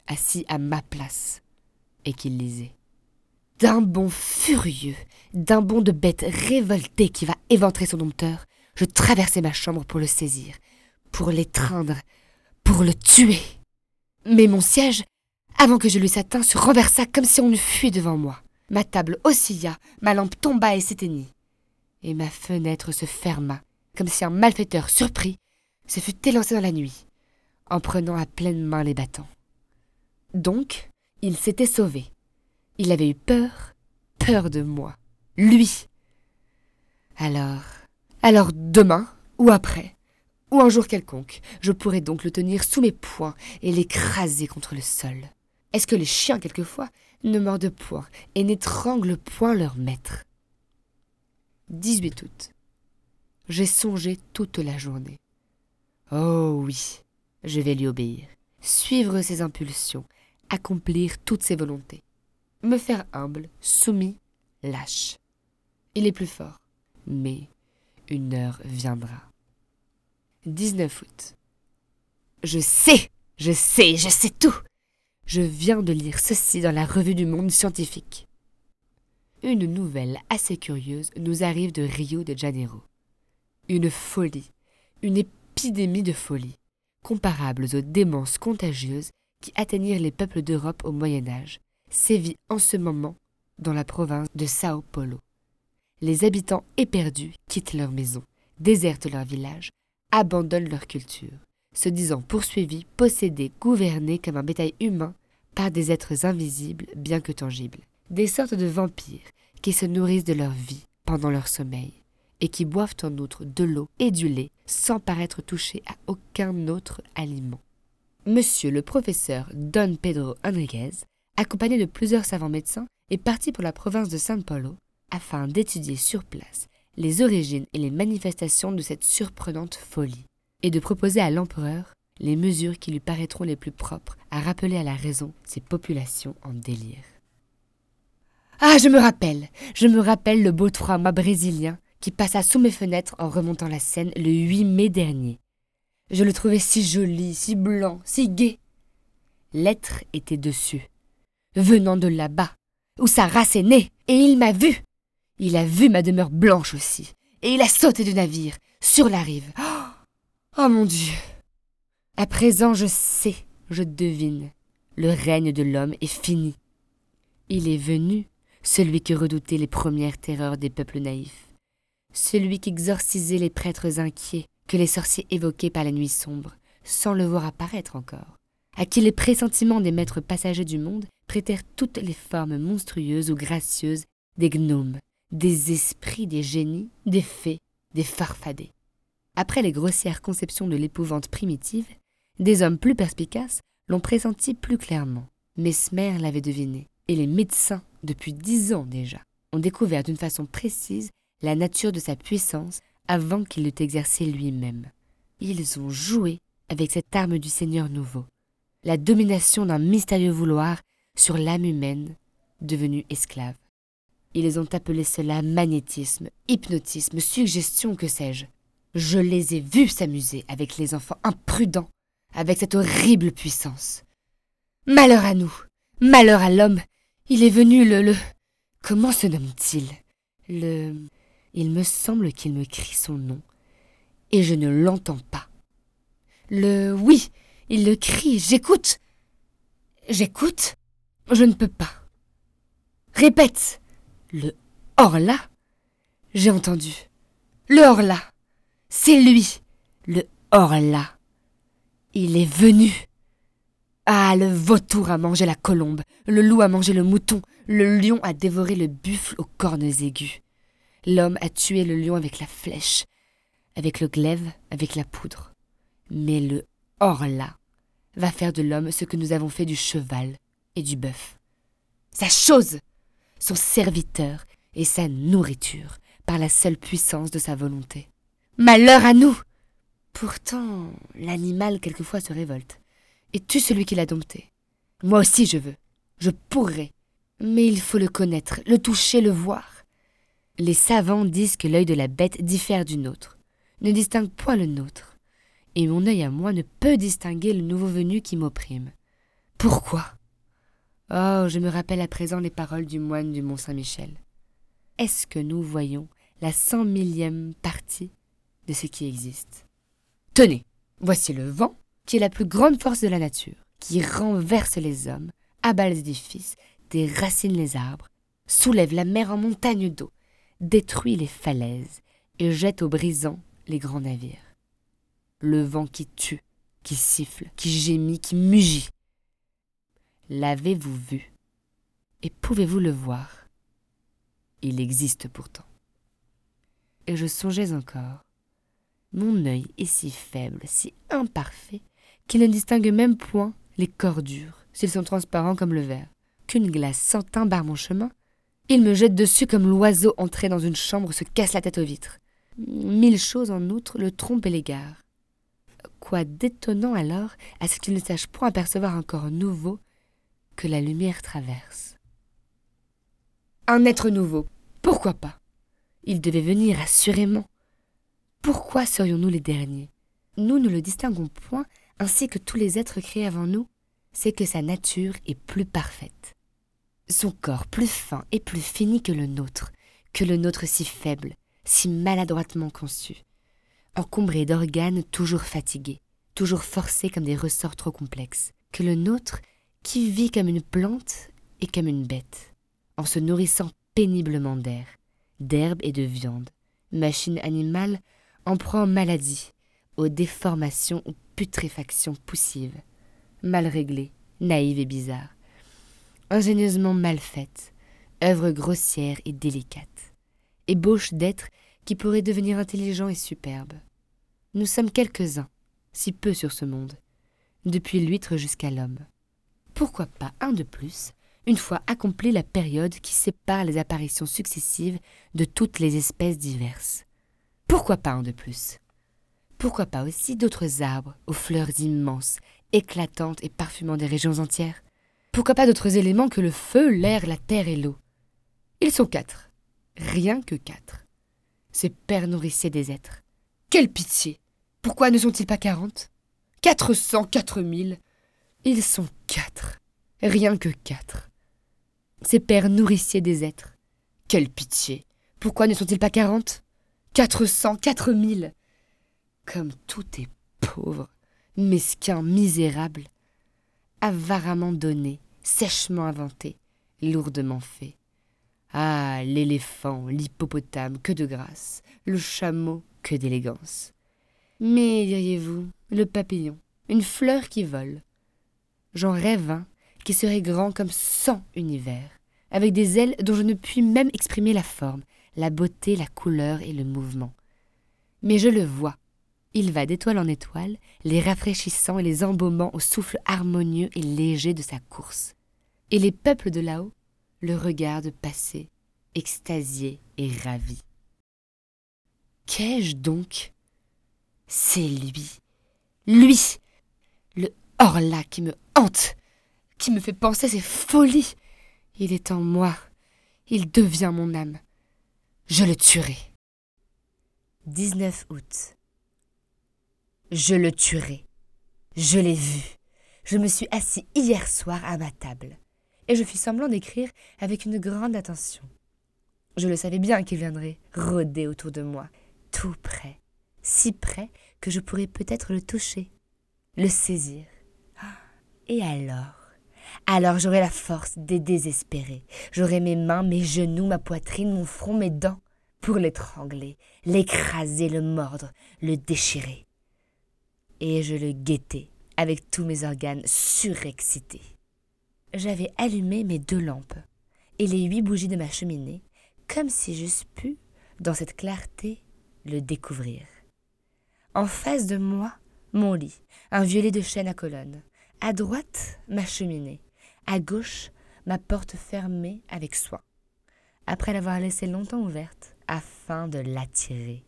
assis à ma place, et qu'il lisait. D'un bond furieux, d'un bond de bête révoltée qui va éventrer son dompteur, je traversai ma chambre pour le saisir, pour l'étreindre, pour le tuer. Mais mon siège, avant que je l'eusse atteint, se renversa comme si on eût fui devant moi. Ma table oscilla, ma lampe tomba et s'éteignit. Et ma fenêtre se ferma, comme si un malfaiteur surpris se fût élancé dans la nuit, en prenant à pleine main les bâtons. Donc, il s'était sauvé. Il avait eu peur, peur de moi, lui. Alors, alors demain ou après, ou un jour quelconque, je pourrais donc le tenir sous mes poings et l'écraser contre le sol. Est-ce que les chiens, quelquefois, ne mordent point et n'étranglent point leur maître? 18 août. J'ai songé toute la journée. Oh oui, je vais lui obéir, suivre ses impulsions, accomplir toutes ses volontés, me faire humble, soumis, lâche. Il est plus fort, mais une heure viendra. 19 août. Je sais, je sais, je sais tout. Je viens de lire ceci dans la revue du monde scientifique. Une nouvelle assez curieuse nous arrive de Rio de Janeiro. Une folie, une épidémie de folie, comparables aux démences contagieuses qui atteignirent les peuples d'Europe au Moyen Âge, sévit en ce moment dans la province de Sao Paulo. Les habitants éperdus quittent leurs maisons, désertent leurs villages, abandonnent leur culture, se disant poursuivis, possédés, gouvernés comme un bétail humain par des êtres invisibles bien que tangibles, des sortes de vampires qui se nourrissent de leur vie pendant leur sommeil et qui boivent en outre de l'eau et du lait sans paraître touchés à aucun autre aliment. Monsieur le professeur Don Pedro Enriquez, accompagné de plusieurs savants médecins, est parti pour la province de San Paulo afin d'étudier sur place les origines et les manifestations de cette surprenante folie, et de proposer à l'empereur les mesures qui lui paraîtront les plus propres à rappeler à la raison ces populations en délire. Ah, je me rappelle, je me rappelle le beau trois-mâts brésilien qui passa sous mes fenêtres en remontant la Seine le 8 mai dernier. Je le trouvais si joli, si blanc, si gai. L'être était dessus, venant de là-bas, où sa race est née, et il m'a vu. Il a vu ma demeure blanche aussi, et il a sauté du navire, sur la rive. Oh, oh mon Dieu À présent, je sais, je devine, le règne de l'homme est fini. Il est venu, celui que redoutaient les premières terreurs des peuples naïfs, celui qu'exorcisaient les prêtres inquiets, que les sorciers évoquaient par la nuit sombre, sans le voir apparaître encore, à qui les pressentiments des maîtres passagers du monde prêtèrent toutes les formes monstrueuses ou gracieuses des gnomes, des esprits, des génies, des fées, des farfadets. Après les grossières conceptions de l'épouvante primitive, des hommes plus perspicaces l'ont pressenti plus clairement. Mesmer l'avait deviné. Et les médecins, depuis dix ans déjà, ont découvert d'une façon précise la nature de sa puissance avant qu'il l'eût exercée lui-même. Ils ont joué avec cette arme du Seigneur nouveau, la domination d'un mystérieux vouloir sur l'âme humaine devenue esclave. Ils ont appelé cela magnétisme, hypnotisme, suggestion, que sais-je. Je les ai vus s'amuser avec les enfants imprudents, avec cette horrible puissance. Malheur à nous, malheur à l'homme. Il est venu le... le... Comment se nomme-t-il? Le... Il me semble qu'il me crie son nom, et je ne l'entends pas. Le... Oui, il le crie, j'écoute. J'écoute. Je ne peux pas. Répète. Le Horla J'ai entendu. Le Horla. C'est lui. Le Horla. Il est venu. Ah, le vautour a mangé la colombe, le loup a mangé le mouton, le lion a dévoré le buffle aux cornes aiguës. L'homme a tué le lion avec la flèche, avec le glaive, avec la poudre. Mais le Horla va faire de l'homme ce que nous avons fait du cheval et du bœuf. Sa chose, son serviteur et sa nourriture, par la seule puissance de sa volonté. Malheur à nous Pourtant, l'animal quelquefois se révolte et tue celui qui l'a dompté. Moi aussi je veux, je pourrais, mais il faut le connaître, le toucher, le voir. Les savants disent que l'œil de la bête diffère du nôtre, ne distingue point le nôtre, et mon œil à moi ne peut distinguer le nouveau venu qui m'opprime. Pourquoi? Oh, je me rappelle à présent les paroles du moine du Mont Saint-Michel. Est-ce que nous voyons la cent millième partie de ce qui existe? Tenez, voici le vent, qui est la plus grande force de la nature, qui renverse les hommes, abat les édifices, déracine les arbres, soulève la mer en montagne d'eau, détruit les falaises et jette aux brisants les grands navires. Le vent qui tue, qui siffle, qui gémit, qui mugit. L'avez-vous vu? Et pouvez-vous le voir? Il existe pourtant. Et je songeais encore. Mon œil est si faible, si imparfait, qu'il ne distingue même point les corps durs, s'ils sont transparents comme le verre. Qu'une glace sans barre mon chemin, il me jette dessus comme l'oiseau entré dans une chambre se casse la tête aux vitres. Mille choses en outre le trompent et l'égarent. Quoi d'étonnant alors à ce qu'il ne sache point apercevoir un corps nouveau que la lumière traverse. Un être nouveau, pourquoi pas? Il devait venir assurément. Pourquoi serions-nous les derniers? Nous ne le distinguons point ainsi que tous les êtres créés avant nous, c'est que sa nature est plus parfaite. Son corps plus fin et plus fini que le nôtre, que le nôtre si faible, si maladroitement conçu, encombré d'organes toujours fatigués, toujours forcés comme des ressorts trop complexes, que le nôtre qui vit comme une plante et comme une bête, en se nourrissant péniblement d'air, d'herbe et de viande, machine animale en proie maladie, aux déformations ou putréfactions poussives, mal réglée, naïve et bizarre, ingénieusement mal faite, œuvre grossière et délicate, ébauche d'êtres qui pourraient devenir intelligents et superbes. Nous sommes quelques-uns, si peu sur ce monde, depuis l'huître jusqu'à l'homme. Pourquoi pas un de plus, une fois accomplie la période qui sépare les apparitions successives de toutes les espèces diverses? Pourquoi pas un de plus? Pourquoi pas aussi d'autres arbres aux fleurs immenses, éclatantes et parfumant des régions entières? Pourquoi pas d'autres éléments que le feu, l'air, la terre et l'eau? Ils sont quatre. Rien que quatre. Ces pères nourriciers des êtres. Quelle pitié Pourquoi ne sont-ils pas quarante? Quatre cent, quatre mille Ils sont quatre. Rien que quatre. Ces pères nourriciers des êtres. Quelle pitié Pourquoi ne sont-ils pas quarante? Quatre cent, quatre mille Comme tout est pauvre, mesquin, misérable, avaramment donné, sèchement inventé, lourdement fait. Ah, l'éléphant, l'hippopotame, que de grâce, le chameau, que d'élégance. Mais, diriez-vous, le papillon, une fleur qui vole. J'en rêve un qui serait grand comme cent univers, avec des ailes dont je ne puis même exprimer la forme, la beauté, la couleur et le mouvement. Mais je le vois. Il va d'étoile en étoile, les rafraîchissant et les embaumant au souffle harmonieux et léger de sa course. Et les peuples de là-haut le regardent passer, extasiés et ravis. Qu'ai-je donc? C'est lui, lui, le Horla qui me hante, qui me fait penser ces folies. Il est en moi, il devient mon âme. Je le tuerai. 19 août. Je le tuerai. Je l'ai vu. Je me suis assis hier soir à ma table, et je fis semblant d'écrire avec une grande attention. Je le savais bien qu'il viendrait rôder autour de moi, tout près, si près que je pourrais peut-être le toucher, le saisir. Ah, et alors? Alors j'aurais la force des désespérés. J'aurais mes mains, mes genoux, ma poitrine, mon front, mes dents, pour l'étrangler, l'écraser, le mordre, le déchirer. Et je le guettais avec tous mes organes surexcités. J'avais allumé mes deux lampes et les huit bougies de ma cheminée, comme si j'eusse pu, dans cette clarté, le découvrir. En face de moi, mon lit, un violet de chêne à colonne. À droite, ma cheminée. À gauche, ma porte fermée avec soin. Après l'avoir laissée longtemps ouverte, afin de l'attirer.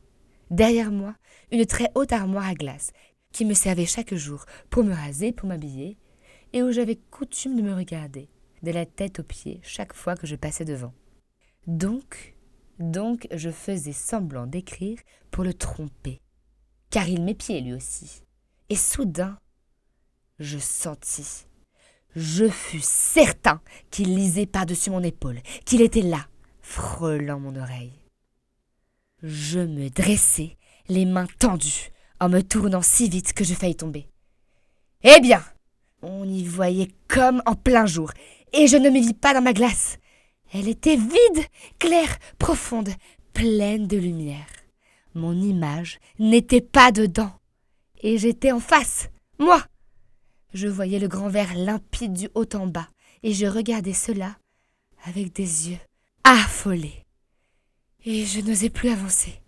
Derrière moi, une très haute armoire à glace qui me servait chaque jour pour me raser, pour m'habiller, et où j'avais coutume de me regarder, de la tête aux pieds, chaque fois que je passais devant. Donc, donc je faisais semblant d'écrire pour le tromper, car il m'épiait lui aussi. Et soudain, je sentis, je fus certain qu'il lisait par-dessus mon épaule, qu'il était là, frôlant mon oreille. Je me dressai, les mains tendues, en me tournant si vite que je faillis tomber. Eh bien On y voyait comme en plein jour, et je ne me vis pas dans ma glace. Elle était vide, claire, profonde, pleine de lumière. Mon image n'était pas dedans, et j'étais en face, moi. Je voyais le grand verre limpide du haut en bas, et je regardais cela avec des yeux affolés. Et je n'osais plus avancer.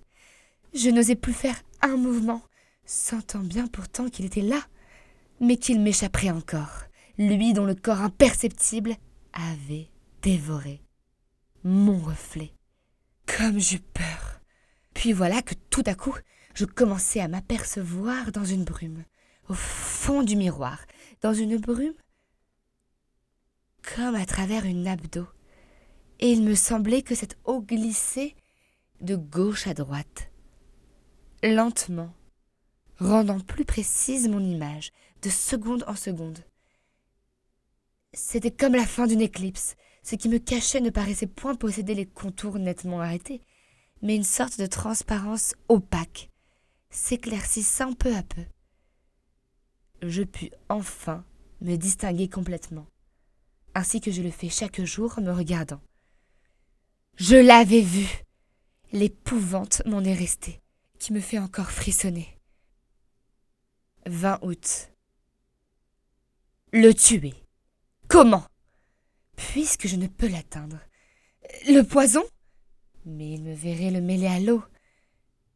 Je n'osais plus faire un mouvement, sentant bien pourtant qu'il était là, mais qu'il m'échapperait encore, lui dont le corps imperceptible avait dévoré mon reflet. Comme j'eus peur. Puis voilà que tout à coup, je commençai à m'apercevoir dans une brume, au fond du miroir, dans une brume comme à travers une nappe d'eau. Et il me semblait que cette eau glissait de gauche à droite, lentement, rendant plus précise mon image, de seconde en seconde. C'était comme la fin d'une éclipse. Ce qui me cachait ne paraissait point posséder les contours nettement arrêtés, mais une sorte de transparence opaque, s'éclaircissant peu à peu. Je pus enfin me distinguer complètement, ainsi que je le fais chaque jour en me regardant. Je l'avais vu. L'épouvante m'en est restée, qui me fait encore frissonner. 20 août. Le tuer. Comment? Puisque je ne peux l'atteindre. Le poison? Mais il me verrait le mêler à l'eau.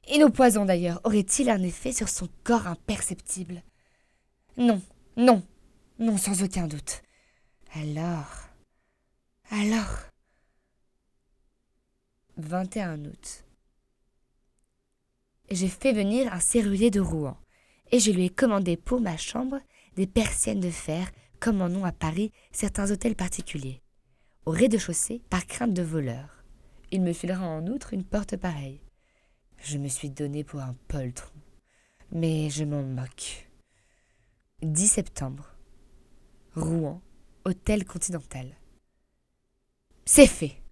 Et nos poisons d'ailleurs auraient-ils un effet sur son corps imperceptible? Non, non, non, sans aucun doute. Alors. Alors? 21 août. J'ai fait venir un serrurier de Rouen, et je lui ai commandé pour ma chambre des persiennes de fer, comme en ont à Paris certains hôtels particuliers, au rez-de-chaussée par crainte de voleurs. Il me filera en outre une porte pareille. Je me suis donné pour un poltron, mais je m'en moque. 10 septembre. Rouen, hôtel continental. C'est fait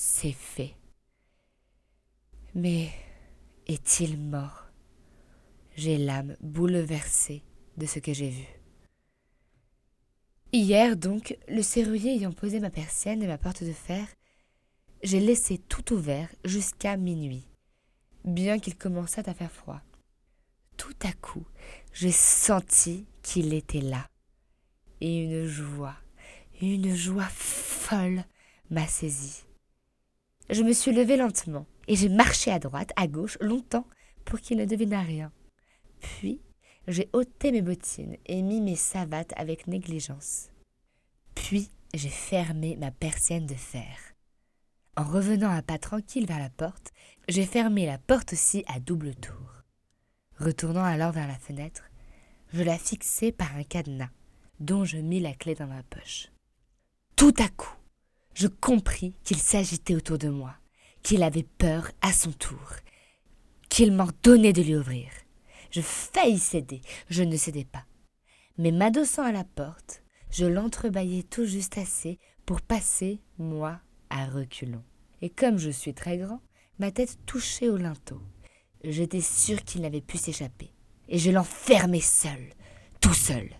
c'est fait. Mais est-il mort? J'ai l'âme bouleversée de ce que j'ai vu. Hier donc, le serrurier ayant posé ma persienne et ma porte de fer, j'ai laissé tout ouvert jusqu'à minuit, bien qu'il commençât à faire froid. Tout à coup, j'ai senti qu'il était là, et une joie, une joie folle m'a saisie. Je me suis levée lentement et j'ai marché à droite, à gauche, longtemps pour qu'il ne devinât rien. Puis, j'ai ôté mes bottines et mis mes savates avec négligence. Puis j'ai fermé ma persienne de fer. En revenant à pas tranquille vers la porte, j'ai fermé la porte aussi à double tour. Retournant alors vers la fenêtre, je la fixai par un cadenas, dont je mis la clé dans ma poche. Tout à coup, je compris qu'il s'agitait autour de moi, qu'il avait peur à son tour, qu'il m'ordonnait de lui ouvrir. Je faillis céder, je ne cédais pas. Mais m'adossant à la porte, je l'entrebâillai tout juste assez pour passer, moi, à reculons. Et comme je suis très grand, ma tête touchait au linteau. J'étais sûr qu'il n'avait pu s'échapper. Et je l'enfermai seul, tout seul.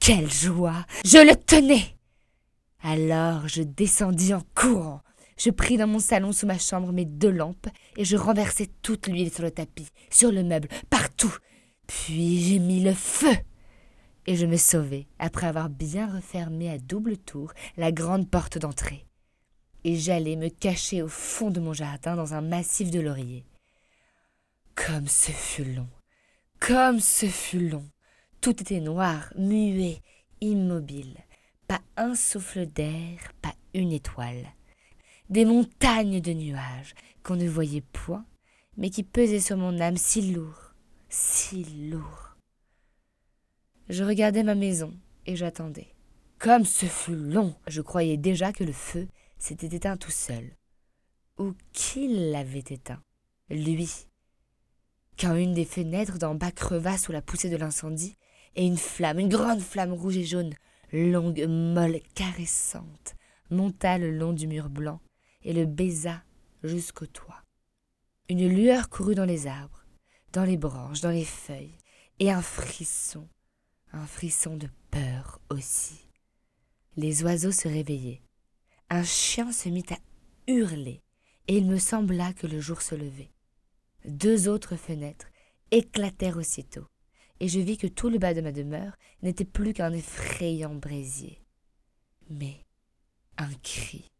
Quelle joie Je le tenais Alors je descendis en courant. Je pris dans mon salon sous ma chambre mes deux lampes et je renversai toute l'huile sur le tapis, sur le meuble, partout. Puis j'ai mis le feu et je me sauvai après avoir bien refermé à double tour la grande porte d'entrée. Et j'allai me cacher au fond de mon jardin dans un massif de lauriers. Comme ce fut long, comme ce fut long. Tout était noir, muet, immobile. Pas un souffle d'air, pas une étoile. Des montagnes de nuages qu'on ne voyait point, mais qui pesaient sur mon âme si lourd, si lourd. Je regardais ma maison et j'attendais. Comme ce fut long, je croyais déjà que le feu s'était éteint tout seul. Ou qu'il l'avait éteint, lui. Quand une des fenêtres d'en bas creva sous la poussée de l'incendie, et une flamme, une grande flamme rouge et jaune, longue, molle, caressante, monta le long du mur blanc et le baisa jusqu'au toit. Une lueur courut dans les arbres, dans les branches, dans les feuilles, et un frisson, un frisson de peur aussi. Les oiseaux se réveillaient. Un chien se mit à hurler, et il me sembla que le jour se levait. Deux autres fenêtres éclatèrent aussitôt, et je vis que tout le bas de ma demeure n'était plus qu'un effrayant brésier. Mais un cri,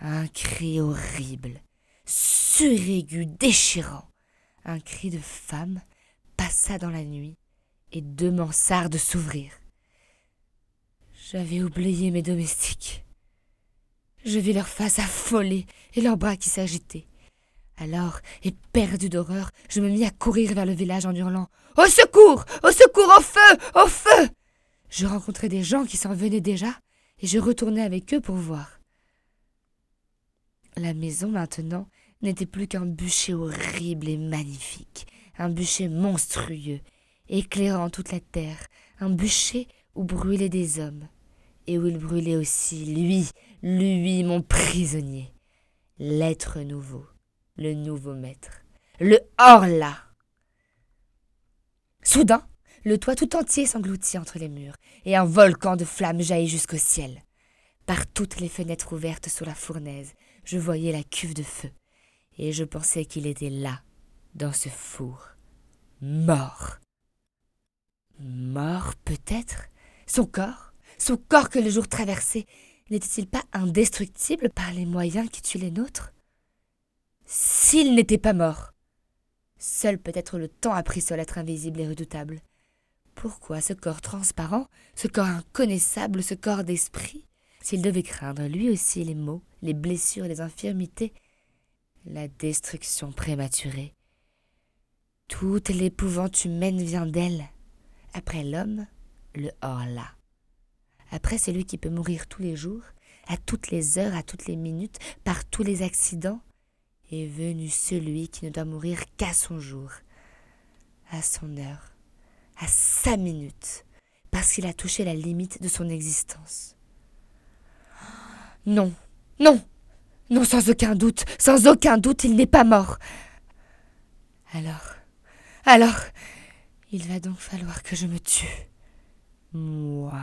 un cri horrible, suraigu, déchirant, un cri de femme passa dans la nuit et deux mansardes s'ouvrirent. J'avais oublié mes domestiques. Je vis leur face affolée et leurs bras qui s'agitaient. Alors, éperdu d'horreur, je me mis à courir vers le village en hurlant Au secours Au secours Au feu Au feu Je rencontrais des gens qui s'en venaient déjà, et je retournais avec eux pour voir. La maison, maintenant, n'était plus qu'un bûcher horrible et magnifique, un bûcher monstrueux, éclairant toute la terre, un bûcher où brûlaient des hommes, et où il brûlait aussi, lui, lui, mon prisonnier, l'être nouveau, le nouveau maître, le hors-là. Soudain, le toit tout entier s'engloutit entre les murs, et un volcan de flammes jaillit jusqu'au ciel. Par toutes les fenêtres ouvertes sur la fournaise, je voyais la cuve de feu, et je pensais qu'il était là, dans ce four, mort. Mort peut-être? Son corps? Son corps que le jour traversait n'était-il pas indestructible par les moyens qui tuent les nôtres? S'il n'était pas mort Seul peut-être le temps a pris sur l'être invisible et redoutable. Pourquoi ce corps transparent, ce corps inconnaissable, ce corps d'esprit? S'il devait craindre lui aussi les maux, les blessures, les infirmités, la destruction prématurée. Toute l'épouvante humaine vient d'elle. Après l'homme, le hors-là. Après celui qui peut mourir tous les jours, à toutes les heures, à toutes les minutes, par tous les accidents, est venu celui qui ne doit mourir qu'à son jour, à son heure, à sa minute, parce qu'il a touché la limite de son existence. Non, non, non, sans aucun doute, sans aucun doute, il n'est pas mort. Alors, alors, il va donc falloir que je me tue. Moi.